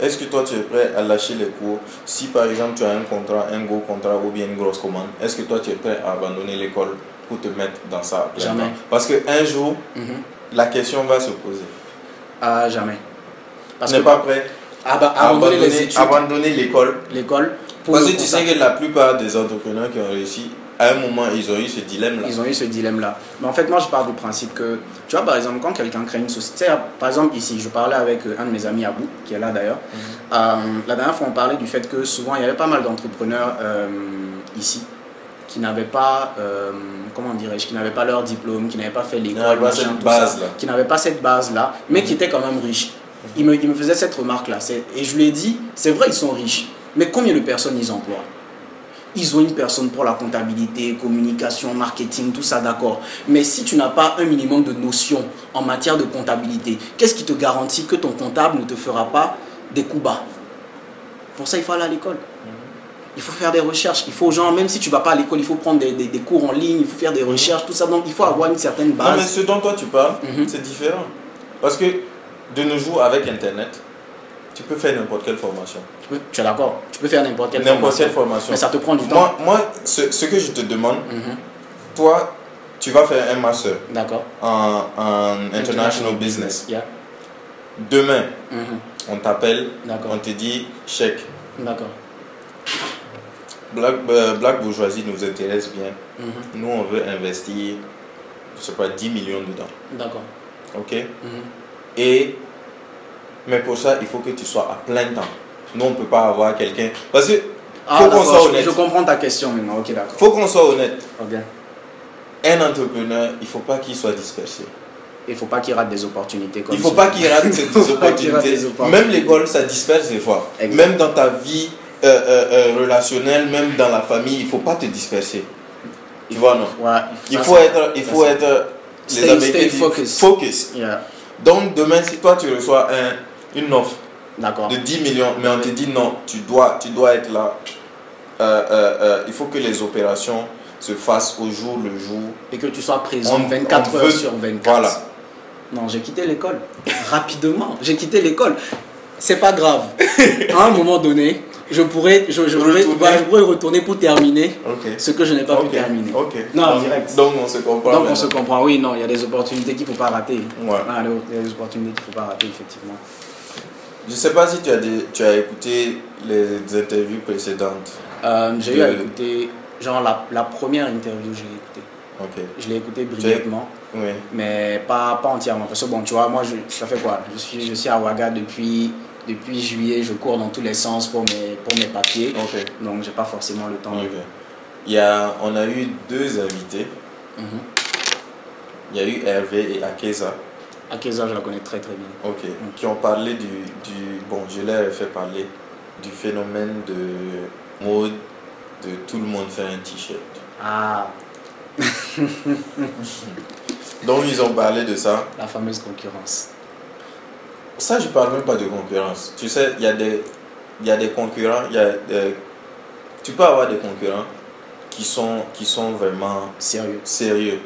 Est-ce que toi tu es prêt à lâcher les cours Si par exemple tu as un contrat, un gros contrat ou bien une grosse commande, est-ce que toi tu es prêt à abandonner l'école pour te mettre dans ça Jamais. temps? Parce qu'un jour, Mhm. la question va se poser. Ah, jamais. Parce Tu n'es que pas prêt ah bah, à abandonner l'école l'école, Parce que tu sais que la plupart des entrepreneurs qui ont réussi, à un moment, ils ont eu ce dilemme-là. Ils ont eu ce dilemme-là. Mais en fait, moi, je pars du principe que, tu vois, par exemple, quand quelqu'un crée une société, par exemple, ici, je parlais avec euh, un de mes amis, Abou, qui est là d'ailleurs. Euh, la dernière fois, on parlait du fait que souvent, il y avait pas mal d'entrepreneurs euh, ici qui n'avaient pas, euh, comment dirais-je, qui n'avaient pas leur diplôme, qui n'avaient pas fait l'école, qui n'avaient pas cette base-là, mais qui étaient quand même riches. Il me, il me faisait cette remarque-là. Et je lui ai dit, c'est vrai, ils sont riches, mais combien de personnes ils emploient? Ils ont une personne pour la comptabilité, communication, marketing, tout ça, d'accord. Mais si tu n'as pas un minimum de notions en matière de comptabilité, qu'est-ce qui te garantit que ton comptable ne te fera pas des coups bas? Pour ça, il faut aller à l'école. Il faut faire des recherches. Il faut, genre, même si tu vas pas à l'école, il faut prendre des, des- des cours en ligne, il faut faire des recherches, tout ça. Donc, il faut avoir une certaine Non, mais base. ce dont toi tu parles, Mhm. c'est différent. Parce que de nos jours, avec Internet, tu peux faire n'importe quelle formation. Tu, peux- tu es d'accord Tu peux faire n'importe quelle formation. quelle formation. Mais ça te prend du temps. Moi, moi ce, ce que je te demande, Mhm. toi, tu vas faire un master D'accord. en, en international business. Yeah. Demain, Mhm. on t'appelle, D'accord. on te dit chèque. D'accord. Black, euh, Black Bourgeoisie nous intéresse bien. Mhm. Nous, on veut investir, je sais pas, 10 millions dedans. D'accord. OK? Et, mais pour ça, il faut que tu sois à plein temps. Nous, on ne peut pas avoir quelqu'un. Parce que, Ah, faut qu'on soit honnête. Je comprends ta question maintenant. Ok, d'accord. faut qu'on soit honnête. Un entrepreneur, il ne faut pas qu'il soit dispersé. il faut pas qu'il rate des opportunités comme Il faut pas qu'il rate ces Faut pas qu'il rate opportunités. des opportunités. Même l'école, ça disperse des fois. Même dans ta vie euh, euh, euh, relationnelle, même dans la famille, il faut pas te disperser. Tu vois, non? Ouais, Il faut être, il faut être, les Stay- Américains disent focus. focus. Yeah. Donc demain, si toi tu reçois un, une offre de 10 millions, mais on te dit non, tu dois, tu dois être là. Euh, euh, euh, il faut que les opérations se fassent au jour le jour. Et que tu sois présent On- 24 on heures sur 24. Voilà. Non, j'ai quitté l'école. Rapidement. J'ai quitté l'école. C'est pas grave. à un moment donné, je pourrais, je, je pourrais, Retourner. voilà, je pourrais retourner pour terminer ce que je n'ai pas Ok. pu terminer. Non, donc, direct. Donc on se comprend. Donc on se comprend, oui, non, il y a des opportunités qu'il ne faut pas rater. Ouais. Ah, il y a des opportunités qu'il ne faut pas rater, effectivement. Je sais pas si tu as, des- tu as écouté les interviews précédentes. Euh, j'ai eu à écouter, genre la, la première interview, je l'ai écoutée. Ok. Je l'ai écoutée brièvement, Oui. mais pas, pas entièrement. Parce que bon, tu vois, moi, je, ça fait quoi? Je suis, je suis à Ouaga depuis, depuis juillet, je cours dans tous les sens pour mes, pour mes papiers. Ok. Donc, j'ai pas forcément le temps de. Il y a, on a eu deux invités. Mhm. Il y a eu Hervé et Akeza. Akeza, je la connais très très bien. Ok. Qui ont parlé du, du. Bon, je leur ai fait parler du phénomène de mode de tout le monde faire un t-shirt. Ah, Donc ils ont parlé de ça. la fameuse concurrence. Ça, je parle même pas de concurrence. Tu sais, il y a des, y a des concurrents. Y a des- tu peux avoir des concurrents qui sont, qui sont vraiment Sérieux. sérieux.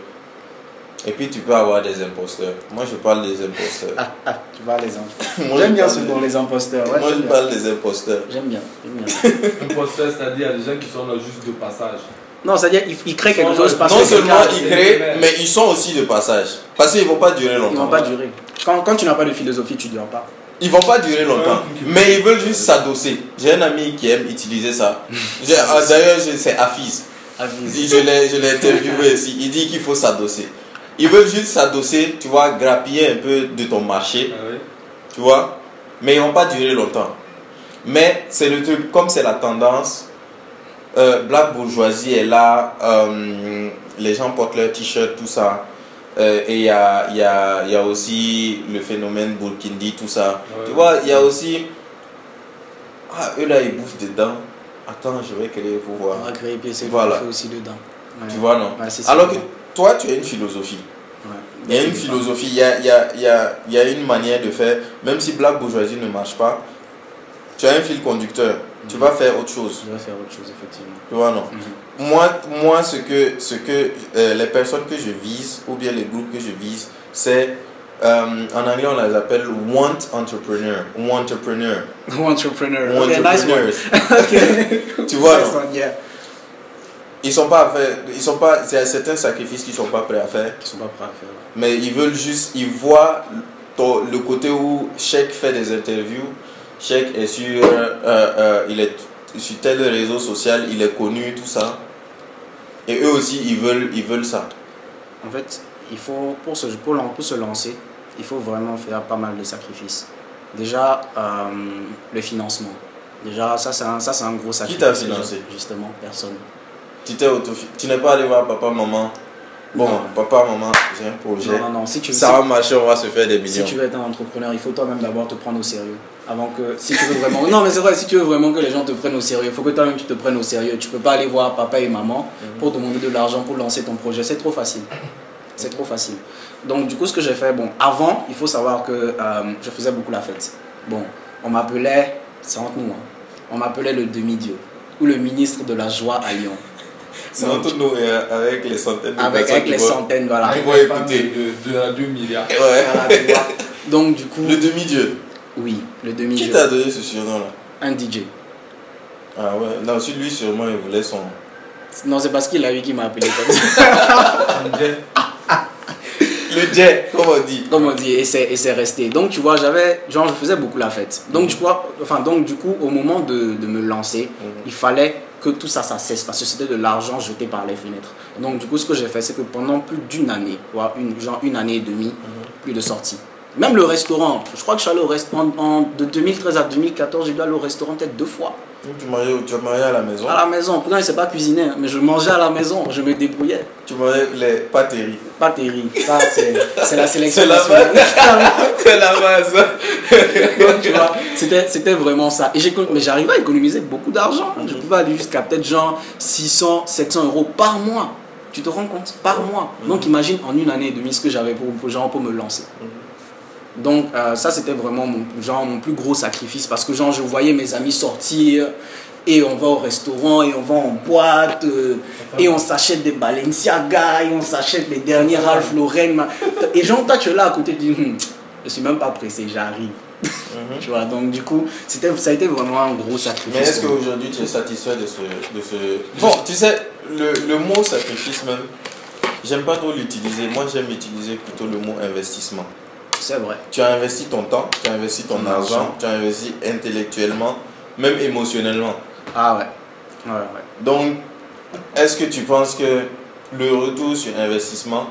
Et puis tu peux avoir des imposteurs. Moi, je parle des imposteurs. Ah, ah, tu parles les imposteurs. Moi, J'aime bien ce des- mot, les imposteurs. ouais, Moi, je bien. parle des imposteurs. J'aime bien, bien. Un posteur, c'est-à-dire des gens qui sont là juste de passage. Non, c'est-à-dire il, il crée quelque Non, chose non, parce non que seulement ils créent, mais ils sont aussi de passage. Parce qu'ils vont pas durer ils longtemps. vont pas durer. Quand, quand tu n'as pas de philosophie, tu ne dures pas. Ils vont pas durer longtemps. Mais ils veulent juste s'adosser. J'ai un ami qui aime utiliser ça. Ah, D'ailleurs, je- c'est Afis. Avise. Je l'ai je l'ai interviewé ici. Il dit qu'il faut s'adosser. Ils veulent juste s'adosser, tu vois, grappiller un peu de ton marché, Ah oui. tu vois? Mais ils vont pas durer longtemps. Mais c'est le truc, comme c'est la tendance, euh, Black Bourgeoisie est là, euh, les gens portent leurs t-shirts, tout ça. Euh, et il y a, y, a, y a aussi le phénomène Burkindi, tout ça. Ouais. Tu vois, il y a aussi. Ah, eux là, ils bouffent dedans. Attends, je vais créer pour voir. On va créer puis c'est Voilà. fait aussi dedans. Ouais. Tu vois, non? Ouais. Alors que toi, tu as une philosophie. Il y a une philosophie, il y a, il y, a, il y, a, il y a une manière de faire. Même si Black Bourgeoisie ne marche pas, tu as un fil conducteur. Tu vas faire autre chose. Je vais faire autre chose, effectivement. Tu vois, non? Mhm. moi, moi, ce que, ce que euh, les personnes que je vise, ou bien les groupes que je vise, c'est. euh, en anglais, on les appelle want entrepreneur. Ou entrepreneur. Entrepreneur. Ou Ok, nice one. entrepreneurs. Tu vois, Nice non? one, yeah. Ils sont pas à faire. Ils sont pas. C'est certains sacrifices qu'ils sont pas prêts à faire. Ils sont pas prêts à faire. Mais ils veulent juste. Ils voient le côté où Sheikh fait des interviews. Sheikh est sur. euh, euh, il est sur tel réseau social, il est connu, tout ça. Et eux aussi, ils veulent, ils veulent ça. En fait, il faut, pour se, pour, se lancer, il faut vraiment faire pas mal de sacrifices. Déjà, euh, le financement. Déjà, ça, c'est un, ça, c'est un gros sacrifice. t'a financé? Justement, personne. Tu t'es auto Tu n'es pas allé voir papa, maman? Bon, papa, maman, j'ai un projet. Non, non, non. Si tu, Ça va marcher, on va se faire des millions. si tu veux être un entrepreneur, il faut toi-même d'abord te prendre au sérieux. Avant que, si tu veux vraiment, non mais c'est vrai, si tu veux vraiment que les gens te prennent au sérieux, il faut que toi-même tu te prennes au sérieux. Tu peux pas aller voir papa et maman Mhm. pour demander de l'argent pour lancer ton projet. C'est trop facile. C'est trop facile. Donc du coup, ce que j'ai fait, bon, avant, il faut savoir que euh, je faisais beaucoup la fête. Bon, on m'appelait, c'est entre nous, hein, on m'appelait le demi-dieu ou le ministre de la joie à Lyon. C'est entre nous et avec les centaines de Avec, personnes avec qui les vont- centaines, voilà. Ils Avec vont écouter. de, de, de 2 milliards. Ouais. Voilà, tu vois. Donc du coup, Le demi-dieu. oui, le Qui demi-dieu. t'a donné ce surnom-là Un DJ. Ah ouais, non, sur lui, sûrement, il voulait son. Non, c'est parce qu'il a eu qui m'a appelé comme ça. Le jet, comme on dit. comme on dit, et c'est, et c'est resté. Donc, tu vois, j'avais, genre, je faisais beaucoup la fête. Donc, tu vois, enfin, donc, du coup, au moment de, de me lancer, il fallait que tout ça, ça cesse, parce que c'était de l'argent jeté par les fenêtres. Donc, du coup, ce que j'ai fait, c'est que pendant plus d'une année, voire une, genre une année et demie, plus de sorties. Même le restaurant, je crois que je suis allé au restaurant, en, de 2013 à 2014, j'ai dû aller au restaurant peut-être deux fois. Donc, tu mangeais, tu mangeais à la maison. À la maison. Pourtant, il ne sait pas cuisiner, hein, mais je mangeais à la maison, je me débrouillais. Tu mangeais les pâteries. Pas terrible. Ça, c'est la sélection C'est la base. Donc, tu vois, c'était, c'était vraiment ça. Et j'ai, mais j'arrivais à économiser beaucoup d'argent. Je pouvais aller jusqu'à peut-être genre 600, 700 euros par mois. Tu te rends compte? Par mois. Donc imagine en une année et demie ce que j'avais pour, pour, genre, pour me lancer. Donc euh, ça c'était vraiment mon, genre, mon plus gros sacrifice parce que genre je voyais mes amis sortir et on va au restaurant et on va en boîte euh, et on s'achète des Balenciaga et on s'achète les derniers Ralph Lauren. Et genre toi tu es là à côté tu dis Hum, je suis même pas pressé, j'arrive. tu vois donc du coup c'était ça a été vraiment un gros sacrifice. Mais est-ce qu'aujourd'hui tu es satisfait de ce, de ce... Bon, tu sais, le, le mot sacrifice même, j'aime pas trop l'utiliser. Moi, j'aime utiliser plutôt le mot investissement. c'est vrai. Tu as investi ton temps, tu as investi ton Ton argent, argent. tu as investi intellectuellement, même émotionnellement. Ah ouais. Ouais ouais. Donc, est-ce que tu penses que le retour sur investissement,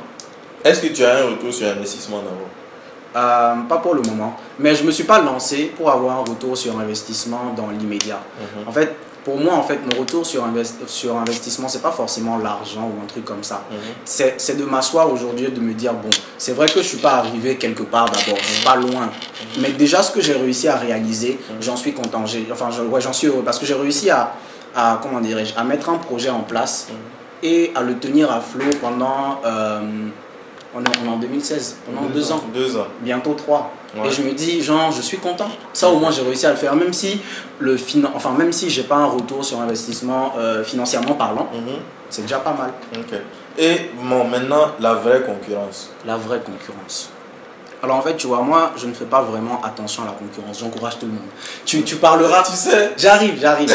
est-ce que tu as un retour sur investissement d'abord Euh, pas pour le moment, mais je me suis pas lancé pour avoir un retour sur investissement dans l'immédiat. Mhm. En fait, pour moi, en fait, mon retour sur, invest sur investissement, c'est pas forcément l'argent ou un truc comme ça. Mhm. C'est c'est de m'asseoir aujourd'hui et de me dire, bon, c'est vrai que je suis pas arrivé quelque part d'abord, je suis pas loin. Mais déjà, ce que j'ai réussi à réaliser, j'en suis content. Enfin, ouais, j'en suis heureux parce que j'ai réussi à, à, comment dirais-je, à mettre un projet en place et à le tenir à flot pendant, euh, on est, on est en 2016, pendant deux ans Deux ans. bientôt trois. Ouais. Et je me dis, genre, je suis content. Ça, au moins, j'ai réussi à le faire. Même si, le finan- enfin, même si j'ai pas un retour sur investissement euh, financièrement parlant, Mhm. c'est déjà pas mal. Ok. Et bon, maintenant, la vraie concurrence. La vraie concurrence. Alors, en fait, tu vois, moi, je ne fais pas vraiment attention à la concurrence. J'encourage tout le monde. Tu, tu parleras. Tu sais, J'arrive, j'arrive,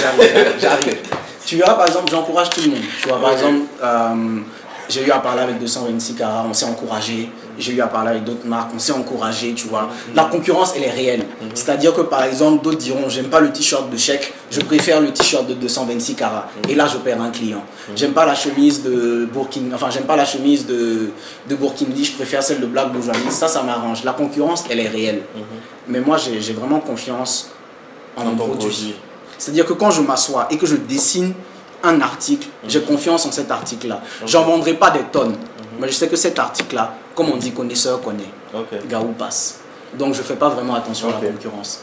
j'arrive. Tu verras, par exemple, j'encourage tout le monde. Tu vois, par exemple, euh, j'ai eu à parler avec 226 Cara, on s'est encouragé. J'ai eu à parler avec d'autres marques, on s'est encouragé, tu vois. La concurrence, elle est réelle. C'est-à-dire que, par exemple, d'autres diront, j'aime pas le t-shirt de chèque, je préfère le t-shirt de 226 Cara. Et là, je perds un client. J'aime pas la chemise de Burkina, enfin, j'aime pas la chemise de, de Burkina, je préfère celle de Black Bourgeoisie. Ça, ça m'arrange. La concurrence, elle est réelle. Mais moi, j'ai vraiment confiance en mon produit. C'est-à-dire que quand je m'assois et que je dessine un article, j'ai confiance en cet article-là. J'en vendrai pas des tonnes, mais je sais que cet article-là, comme on dit, connaisseur connaît, Ok. Gaou passe. Donc je fais pas vraiment attention à la concurrence.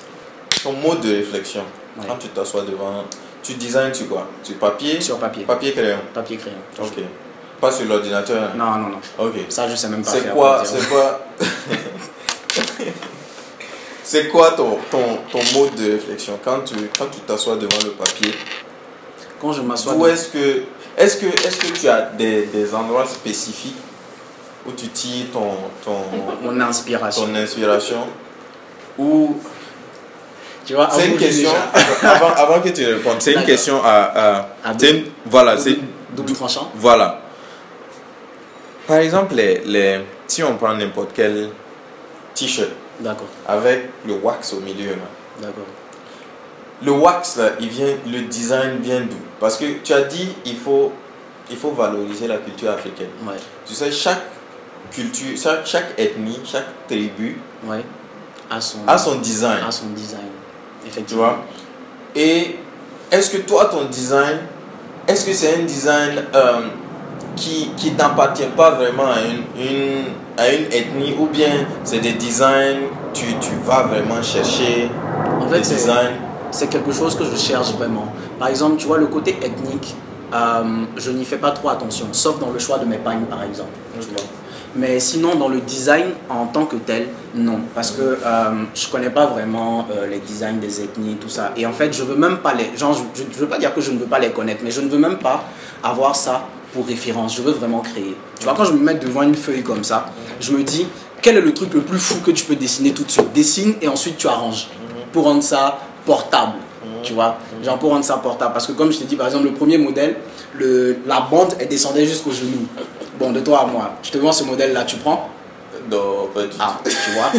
Ton mode de réflexion, Ouais. quand tu t'assois devant, tu designs sur quoi? Sur papier? Sur papier, Papier crayon? papier crayon. Ok. Pas sur l'ordinateur? Non, non, non. Ok. Ça, je sais même pas C'est quoi, c'est quoi, c'est quoi ton, ton, ton mode de réflexion? Quand tu quand tu t'assois devant le papier Quand je m'assois. Où est-ce que est-ce que est-ce que tu as des, des endroits spécifiques où tu tires ton ton, Mon inspiration. ton inspiration? Ou Tu vois, c'est une question avant, avant que tu répondes c'est une question à, à- À c'est une- voilà c'est Double, tranchant. Voilà. Par exemple, les, les, si on prend n'importe quel t-shirt D'accord, avec le wax au milieu, là. d'accord. Le wax, là, il vient, le design vient d'où? Parce que tu as dit il faut, il faut valoriser la culture africaine. Ouais, Tu sais, chaque culture, chaque, chaque ethnie, chaque tribu ouais. À son, a son design. à son design. Tu Effectivement. vois? Et est-ce que toi, ton design, est-ce que c'est un design euh, qui qui t'appartient pas vraiment à une, une, à une ethnie ou bien c'est des designs, tu, tu vas vraiment chercher En des fait, designs c'est quelque chose que je cherche vraiment. Par exemple, tu vois, le côté ethnique, euh, je n'y fais pas trop attention, sauf dans le choix de mes pagnes, par exemple. tu Ok. vois. Mais sinon, dans le design en tant que tel, non. Parce que euh, je connais pas vraiment euh, les designs des ethnies, tout ça. Et en fait, je veux même pas les. Genre, je ne veux pas dire que je ne veux pas les connaître, mais je ne veux même pas avoir ça pour référence. Je veux vraiment créer. Tu vois, quand je me mets devant une feuille comme ça, je me dis, quel est le truc le plus fou que tu peux dessiner tout de suite? Dessine et ensuite tu arranges pour rendre ça portable. Tu vois, genre pour rendre ça portable. Parce que comme je t'ai dit, par exemple, le premier modèle, le, la bande, elle descendait jusqu'au genou. Bon, de toi à moi, je te vends ce modèle-là, tu prends? Non, pas du Ah, tu vois.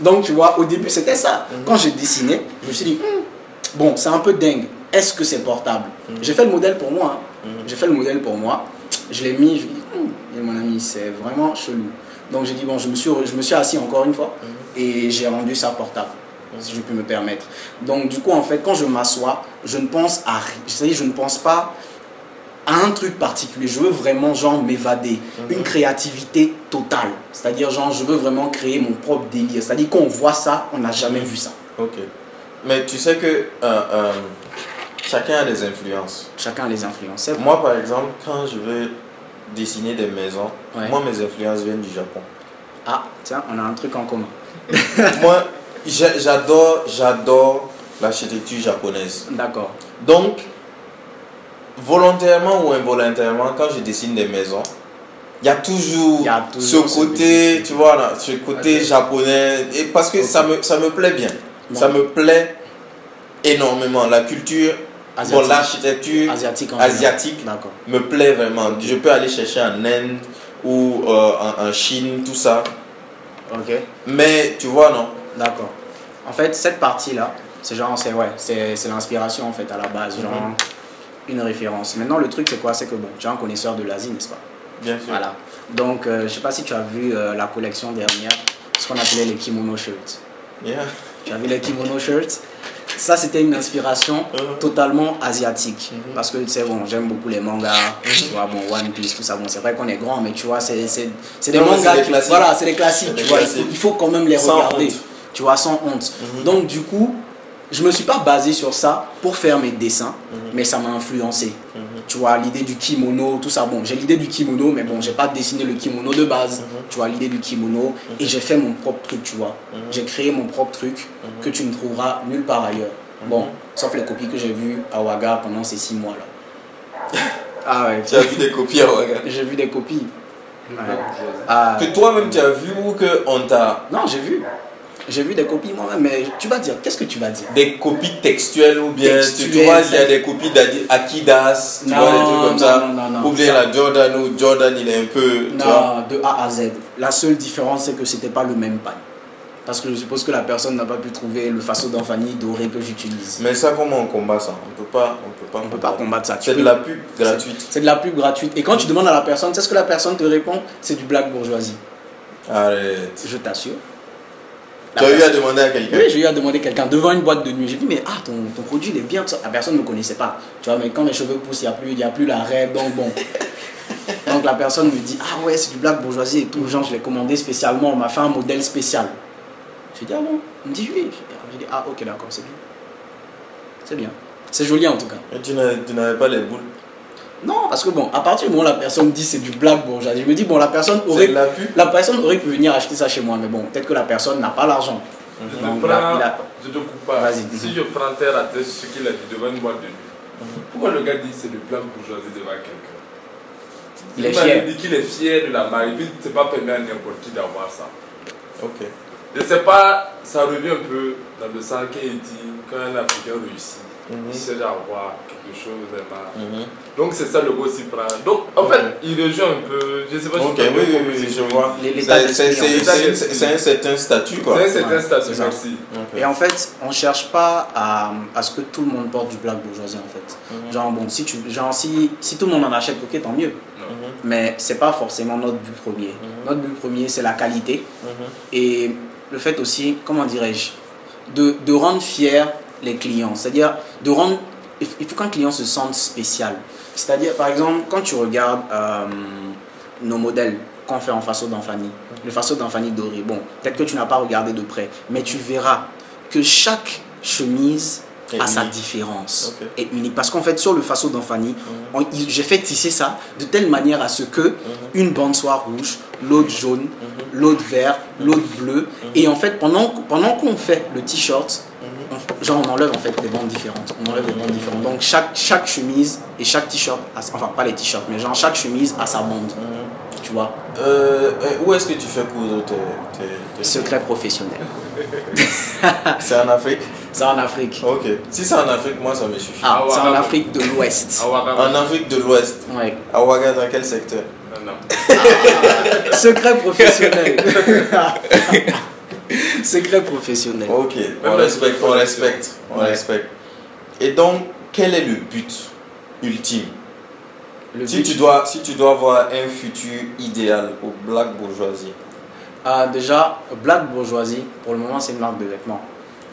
Donc, tu vois, au début, c'était ça. Quand j'ai dessiné, je me suis dit, Hmm, bon, c'est un peu dingue. Est-ce que c'est portable? J'ai fait le modèle pour moi. hein. J'ai fait le modèle pour moi. Je l'ai mis, je me dis, Hmm, et mon ami, c'est vraiment chelou. Donc, j'ai dit, bon, je me, suis, je me suis assis encore une fois et j'ai rendu ça portable, si je peux me permettre. Donc, du coup, en fait, quand je m'assois, je ne pense à rien. Je ne pense pas à un truc particulier. Je veux vraiment, genre, m'évader. Une créativité totale. C'est-à-dire, genre, je veux vraiment créer mon propre délire. C'est-à-dire qu'on voit ça, on n'a jamais vu ça. Ok. Mais tu sais que euh, euh, chacun a des influences. Chacun a les influences. Moi, par exemple, quand je veux dessiner des maisons, Ouais. moi, mes influences viennent du Japon. Ah, tiens, on a un truc en commun. moi, j'adore, j'adore l'architecture japonaise. D'accord. Donc, volontairement ou involontairement, quand je dessine des maisons, il y a toujours, Il y a ce toujours ce côté, tu vois, là, ce côté japonais. Et parce que ça, me, ça me plaît bien. Ça me plaît énormément. La culture, bon, l'architecture Asiatique asiatique me plaît vraiment. Je peux aller chercher en Inde ou euh, en, en Chine, tout ça. Mais tu vois, non D'accord. En fait, cette partie-là, c'est genre, c'est ouais, c'est l'inspiration en fait à la base, genre Mhm. une référence. Maintenant, le truc, c'est quoi? C'est que bon, tu es un connaisseur de l'Asie, n'est-ce pas? Bien sûr. Voilà. Donc, euh, je sais pas si tu as vu euh, la collection dernière, ce qu'on appelait les kimono shirts. Yeah. Tu as vu les kimono shirts? Ça, c'était une inspiration Mhm. totalement asiatique. Mhm. Parce que, tu sais, bon, j'aime beaucoup les mangas, tu vois, bon, One Piece, tout ça. Bon, c'est vrai qu'on est grand, mais tu vois, c'est des mangas. des qui- voilà, c'est des classiques, tu des vois. Il faut, classiques. il faut quand même les Sans regarder. honte. Tu vois, sans honte. Mhm. Donc, du coup, je me suis pas basé sur ça pour faire mes dessins, Mhm. mais ça m'a influencé. Mhm. Tu vois, l'idée du kimono, tout ça. Bon, j'ai l'idée du kimono, mais bon, j'ai pas dessiné le kimono de base. Tu vois, l'idée du kimono. Et j'ai fait mon propre truc, tu vois. J'ai créé mon propre truc que tu ne trouveras nulle part ailleurs. Bon, sauf les copies que j'ai vues à Ouaga pendant ces six mois-là. ah ouais, Tu as vu des copies à Ouaga? J'ai vu des copies. Ouais. Ah, Que toi-même tu as vu ou qu'on t'a. non, j'ai vu. J'ai vu des copies moi-même, mais tu vas dire, qu'est-ce que tu vas dire? Des copies textuelles ou bien. tu- Tu Textuelles, vois, il y a c'est- des copies d'Akidas, tu Non, vois, des trucs comme non, ça. non, non, non. ou bien Ça- la Jordan où Jordan il est un peu. Tu vois. Non, de A à Z. La seule différence, c'est que c'était pas le même pain. Parce que je suppose que la personne n'a pas pu trouver le faso d'Anfani doré que j'utilise. Mais ça, comment on combat ça? On peut pas. On peut pas, On peut pas combattre ça. C'est de la pub gratuite. C'est de la pub gratuite. Et quand tu demandes à la personne, sais ce que la personne te répond? C'est du black bourgeoisie. Arrête. Je t'assure. Tu as eu à demander à quelqu'un Oui, j'ai eu à demander quelqu'un devant une boîte de nuit. J'ai dit, mais ah, ton, ton produit, il est bien. La personne ne me connaissait pas. Tu vois, mais quand mes cheveux poussent, il n'y a, plus- y a plus la règle. Donc, bon. donc, la personne me dit, ah ouais, c'est du black bourgeoisie et tout. Genre, je l'ai commandé spécialement. On m'a fait un modèle spécial. J'ai dit, ah bon? Il me dit, oui. J'ai dit, ah, ok, d'accord, c'est bien. C'est bien. C'est joli en tout cas. Et tu n'avais pas les boules? Non, parce que bon, à partir du moment où la personne dit c'est du black bourgeoisie, je me dis, bon, la personne aurait, la personne aurait pu venir acheter ça chez moi. Mais bon, peut-être que la personne n'a pas l'argent. Je te Donc, prends, là, il a- je te coupe pas. Vas-y. Si je prends terre à terre ce qu'il a dit devant une boîte de nuit, pourquoi le gars dit c'est de black bourgeoisie devant quelqu'un? Il est m'a fier. dit qu'il est fier de la puis c'est pas permis à n'importe qui d'avoir ça. Ok. Je sais pas, ça revient un peu dans le sens qu'il dit quand un Africain réussit, Mhm. il sait avoir quelque chose vraiment. Mhm. Donc c'est ça le prend. Donc en fait, il rejoint un peu, je sais pas si Ok, tu as oui, oui, oui, je vois. C'est- un- certain statut, quoi. C'est un certain Ouais, statut, merci. Et en fait, on cherche pas à, à ce que tout le monde porte du black bourgeoisie en fait. Mhm. Genre, bon, si, tu, genre si, si tout le monde en achète, ok, tant mieux. Mhm. Mais c'est pas forcément notre but premier. Mhm. Notre but premier, c'est la qualité. Mhm. Et le fait aussi, comment dirais-je, de, de rendre fiers les clients. C'est-à-dire, de rendre. Il faut- qu'un client se sente spécial. C'est-à-dire, par exemple, quand tu regardes euh, nos modèles qu'on fait en faso d'Anfani, le faso d'Anfani doré, bon, peut-être que tu n'as pas regardé de près, mais tu verras que chaque chemise a sa unique. différence, Ok. est unique. Parce qu'en fait, sur le faso d'Anfani, il- j'ai fait tisser ça de telle manière à ce que une bande soit rouge, l'autre jaune, l'autre vert, l'autre bleu. Et en fait, pendant, pendant qu'on fait le t-shirt, on- genre on enlève en fait des bandes différentes. On enlève des bandes différentes. Donc chaque, chaque chemise et chaque t-shirt, a- enfin pas les t-shirts, mais genre chaque chemise a sa bande. Tu vois, Euh, euh, où est-ce que tu fais coudre tes, tes- tes- secret professionnel. C'est en Afrique? C'est en Afrique. Ok. Si c'est en Afrique, moi ça me suffit. Ah, Ah, c'est en. Afrique de l'Ouest. Ah, Ouaga. En Afrique de l'Ouest? Ouais. À Ouaga, dans quel secteur? Non, non. Secret professionnel. Secret professionnel. Ok, on respecte, on respecte, on Ouais. respecte. Et donc, quel est le but ultime? Le si but- tu, dois, si tu dois avoir un futur idéal au Black Bourgeoisie, Ah, déjà, Black Bourgeoisie, pour le moment, c'est une marque de vêtements.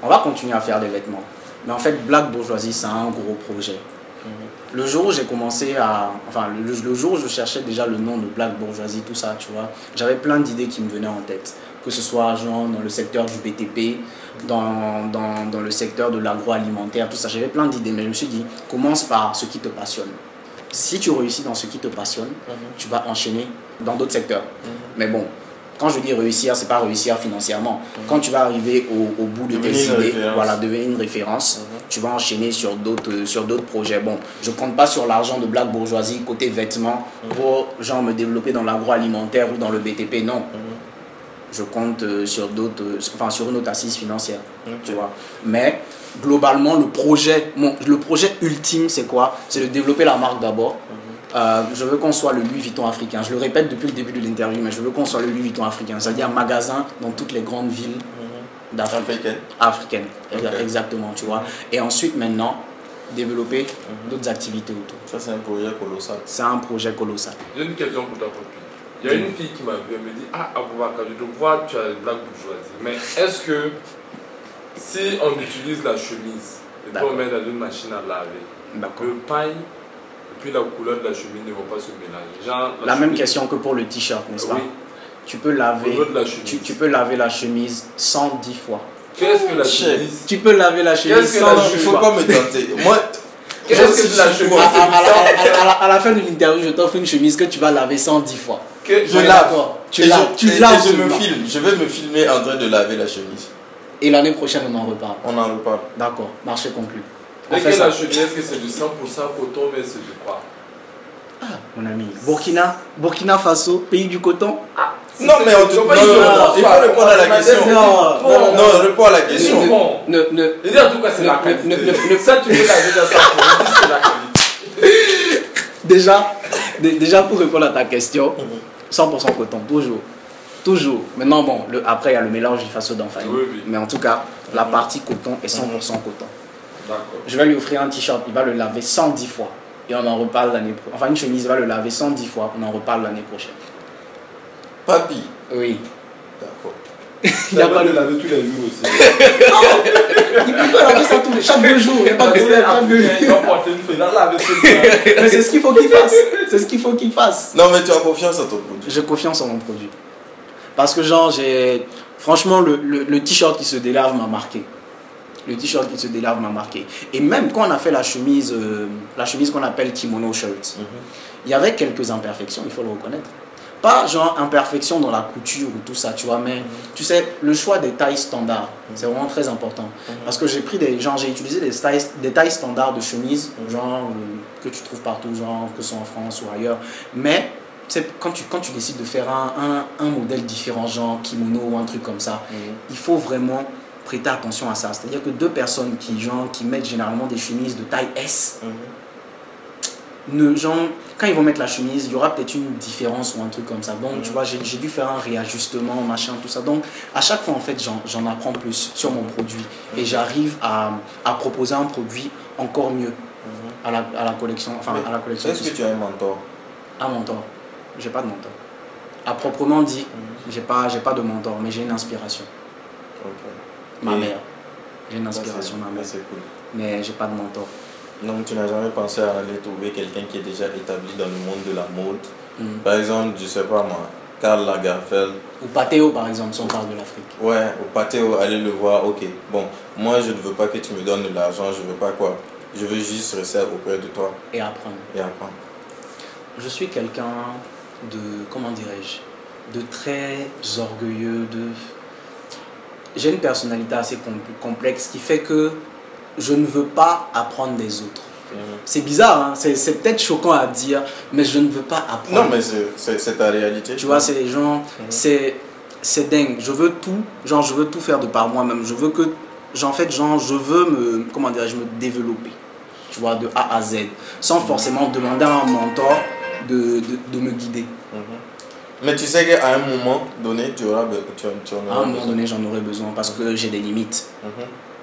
On va continuer à faire des vêtements. Mais en fait, Black Bourgeoisie, c'est un gros projet. Le jour où j'ai commencé à. Enfin, le, le jour où je cherchais déjà le nom de Black Bourgeoisie, tout ça, tu vois, j'avais plein d'idées qui me venaient en tête. Que ce soit genre dans le secteur du BTP, dans, dans, dans le secteur de l'agroalimentaire, tout ça. J'avais plein d'idées, mais je me suis dit, commence par ce qui te passionne. Si tu réussis dans ce qui te passionne, tu vas enchaîner dans d'autres secteurs. Mais bon, quand je dis réussir, c'est pas réussir financièrement. Quand tu vas arriver au, au bout de tes Devenir idées, voilà, devenir une référence, tu vas enchaîner sur d'autres sur d'autres projets. Bon, je compte pas sur l'argent de Black Bourgeoisie côté vêtements pour genre me développer dans l'agroalimentaire ou dans le BTP. Non, je compte euh, sur d'autres, euh, enfin sur une autre assise financière, tu vois. Mais globalement, le projet, mon, le projet ultime, c'est quoi? C'est de développer la marque d'abord. Euh, je veux qu'on soit le Louis Vuitton africain. Je le répète depuis le début de l'interview, mais je veux qu'on soit le Louis Vuitton africain, c'est-à-dire un magasin dans toutes les grandes villes d'Afrique Africaine. africaine, exactement, tu vois. Et ensuite, maintenant, développer d'autres activités autour. Ça, c'est un projet colossal. C'est un projet colossal. J'ai une question pour copine. Il y a une fille qui m'a vu, elle me dit Ah, Aboubakar, je te vois, tu as une blague bourgeoisie. Mais est-ce que si on utilise la chemise et qu'on met dans une machine à laver, le paille et puis la couleur de la chemise ne vont pas se mélanger? Genre, La même chemise- question que pour le t-shirt, n'est-ce pas? Oui. Tu peux laver, la chemise. tu, tu peux laver la chemise 110 fois. Qu'est-ce que la chemise? Tu peux laver la chemise Qu'est-ce que 110 la Il chemise? faut fois. pas me tenter. Moi, Qu'est-ce que la chemise? À, à- à- à- à la, à la fin de l'interview, je t'offre une chemise que tu vas laver 110 fois. Que- Je lave. Tu Et laves, je- tu et- laves et je me filme. Je vais me filmer en train de laver la chemise. Et l'année prochaine, on en reparle. On en reparle. D'accord, marché conclu. On Et fait que ça. la chemise, est-ce que c'est du 100% coton, mais c'est du quoi Mon ami. Burkina, Burkina Faso, pays du coton. Non, mais on te- non, non, non, il faut répondre à la question. Non, non, Non, réponds à la question. Ne, ne, dis en tout cas, c'est Ne- la ne- qualité. ne- ne- ne- Ça, tu veux laver dans sa peau, c'est la qualité. Déjà, dé- déjà pour répondre à ta question, 100% coton, toujours. Toujours. Maintenant, bon, le, après, il y a le mélange d'enfant. Oui, oui. Mais en tout cas, la partie coton est 100% coton. D'accord. Je vais lui offrir un t-shirt, il va le laver 110 fois. Et on en reparle l'année prochaine. Enfin, une chemise, il va le laver 110 fois. On en reparle l'année prochaine. Papi. Oui. D'accord. Il n'y a pas de laver tous les jours aussi. Il peut laver ça tous les chaque deux jours. Il n'y a pas de problème. chaque deux jours. Il va porter une feuille, il va laver tout le temps. Mais c'est ce qu'il faut qu'il fasse. C'est ce qu'il faut qu'il fasse. Non, mais tu as confiance en ton produit. J'ai confiance en mon produit. Parce que, genre, j'ai. Franchement, le, le, le t-shirt qui se délave m'a marqué. Le t-shirt qui se délave m'a marqué. Et même quand on a fait la chemise, euh, la chemise qu'on appelle kimono shirt, il y avait quelques imperfections, il faut le reconnaître. Pas genre imperfection dans la couture ou tout ça, tu vois, mais tu sais, le choix des tailles standards, c'est vraiment très important. Parce que j'ai pris des, genre, j'ai utilisé des tailles, des tailles standards de chemise, genre, euh, que tu trouves partout, genre, que ce soit en France ou ailleurs. Mais, quand tu, quand tu décides de faire un, un, un modèle différent, genre kimono ou un truc comme ça, il faut vraiment prêter attention à ça. C'est-à-dire que deux personnes qui, genre, qui mettent généralement des chemises de taille S, ne, genre, quand ils vont mettre la chemise, il y aura peut-être une différence ou un truc comme ça. Donc, tu vois, j'ai dû faire un réajustement, machin, tout ça. Donc, à chaque fois, en fait, j'en apprends plus sur mon produit. Et j'arrive à, à proposer un produit encore mieux à la, à la collection. Enfin, Mais à la collection. Est-ce que tu as un mentor? Un mentor. J'ai pas de mentor. À proprement dit, j'ai pas, j'ai pas de mentor, mais j'ai une inspiration. Ma mère. J'ai une inspiration, ma mère. cool. Mais j'ai pas de mentor. Donc, tu n'as jamais pensé à aller trouver quelqu'un qui est déjà établi dans le monde de la mode Mm. Par exemple, je sais pas moi, Karl Lagerfeld. Ou Pateo, par exemple, si on parle de l'Afrique. Ouais, au Patéo, aller le voir, ok. Bon, moi je ne veux pas que tu me donnes de l'argent, je veux pas quoi. Je veux juste rester auprès de toi Et apprendre. et apprendre. Je suis quelqu'un de, comment dirais-je, de très orgueilleux, de... J'ai une personnalité assez com- complexe qui fait que je ne veux pas apprendre des autres. C'est bizarre, hein, c'est peut-être choquant à dire, mais je ne veux pas apprendre. Non, mais c'est- ta réalité. Tu vois, c'est genre, c'est c'est dingue. Je veux tout, genre, je veux tout faire de par moi-même. Je veux que, genre, en fait, genre, je veux me, comment dirais-je, me développer. Tu vois, de A à Z, sans forcément demander à un mentor de, de, de me guider. Mais tu sais qu'à un moment donné, tu auras tu, tu en À auras un moment besoin. donné, j'en aurais besoin parce que j'ai des limites. Mhm.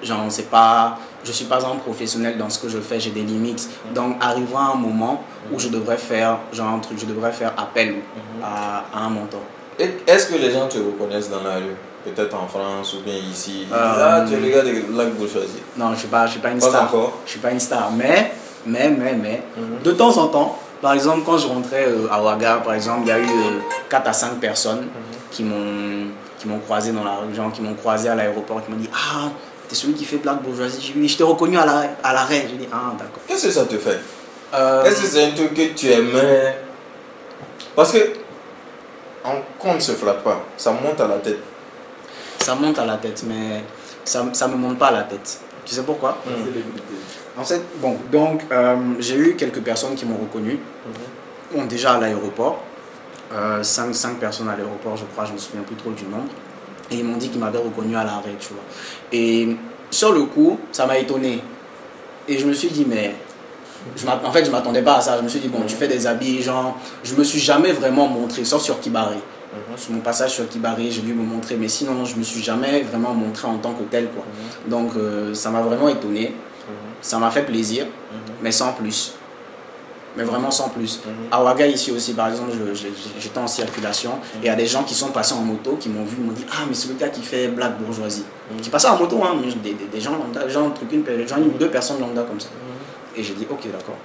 Genre, c'est pas, je suis pas un professionnel dans ce que je fais, j'ai des limites. Donc, arrivera un moment où je devrais faire, genre, un truc, je devrais faire appel à, à un mentor. Est-ce que les gens te reconnaissent dans la rue? Peut-être en France ou bien ici? Euh, ah, tu es le gars de Lac Bourgeoisie. Non, je suis pas, je suis pas une Pas star. encore. Je suis pas une star, mais Mais, mais, mais, Mhm. de temps en temps, par exemple, quand je rentrais euh, à Ouaga, par exemple, il y a eu 4 à 5 personnes qui m'ont qui m'ont croisé dans la rue, genre qui m'ont croisé à l'aéroport, qui m'ont dit Ah, t'es celui qui fait Black Bourgeoisie. Oui, je t'ai reconnu à l'arrêt. À l'arrêt. J'ai dit Ah, d'accord. Qu'est-ce que ça te fait? Euh, Est-ce que c'est un truc que tu aimais? Parce que, on ne se flatte pas, ça monte à la tête. ça monte à la tête, mais ça ne me monte pas à la tête. Tu sais pourquoi? En fait, bon, donc euh, j'ai eu quelques personnes qui m'ont reconnu. Bon, déjà à l'aéroport, 5 personnes à l'aéroport, je crois, je me souviens plus trop du nombre. Et ils m'ont dit qu'ils m'avaient reconnu à l'arrêt, tu vois. Et sur le coup, ça m'a étonné. Et je me suis dit, mais. Je en fait, je m'attendais pas à ça. Je me suis dit, bon, tu fais des habits, genre. Je me suis jamais vraiment montré, sauf sur Kibari. Sur mon passage sur Kibari, j'ai dû me montrer, mais sinon, je me suis jamais vraiment montré en tant que tel, quoi. Donc, euh, ça m'a vraiment étonné. Ça m'a fait plaisir, mais sans plus. Mais vraiment sans plus. À Ouaga, ici aussi, par exemple, j'étais en circulation et il y a des gens qui sont passés en moto, qui m'ont vu, m'ont dit Ah, mais c'est le gars qui fait Black Bourgeoisie. Qui passait en moto, hein, des, des, des gens lambda, des gens, truc, une, deux personnes lambda comme ça. Et j'ai dit Ok, d'accord.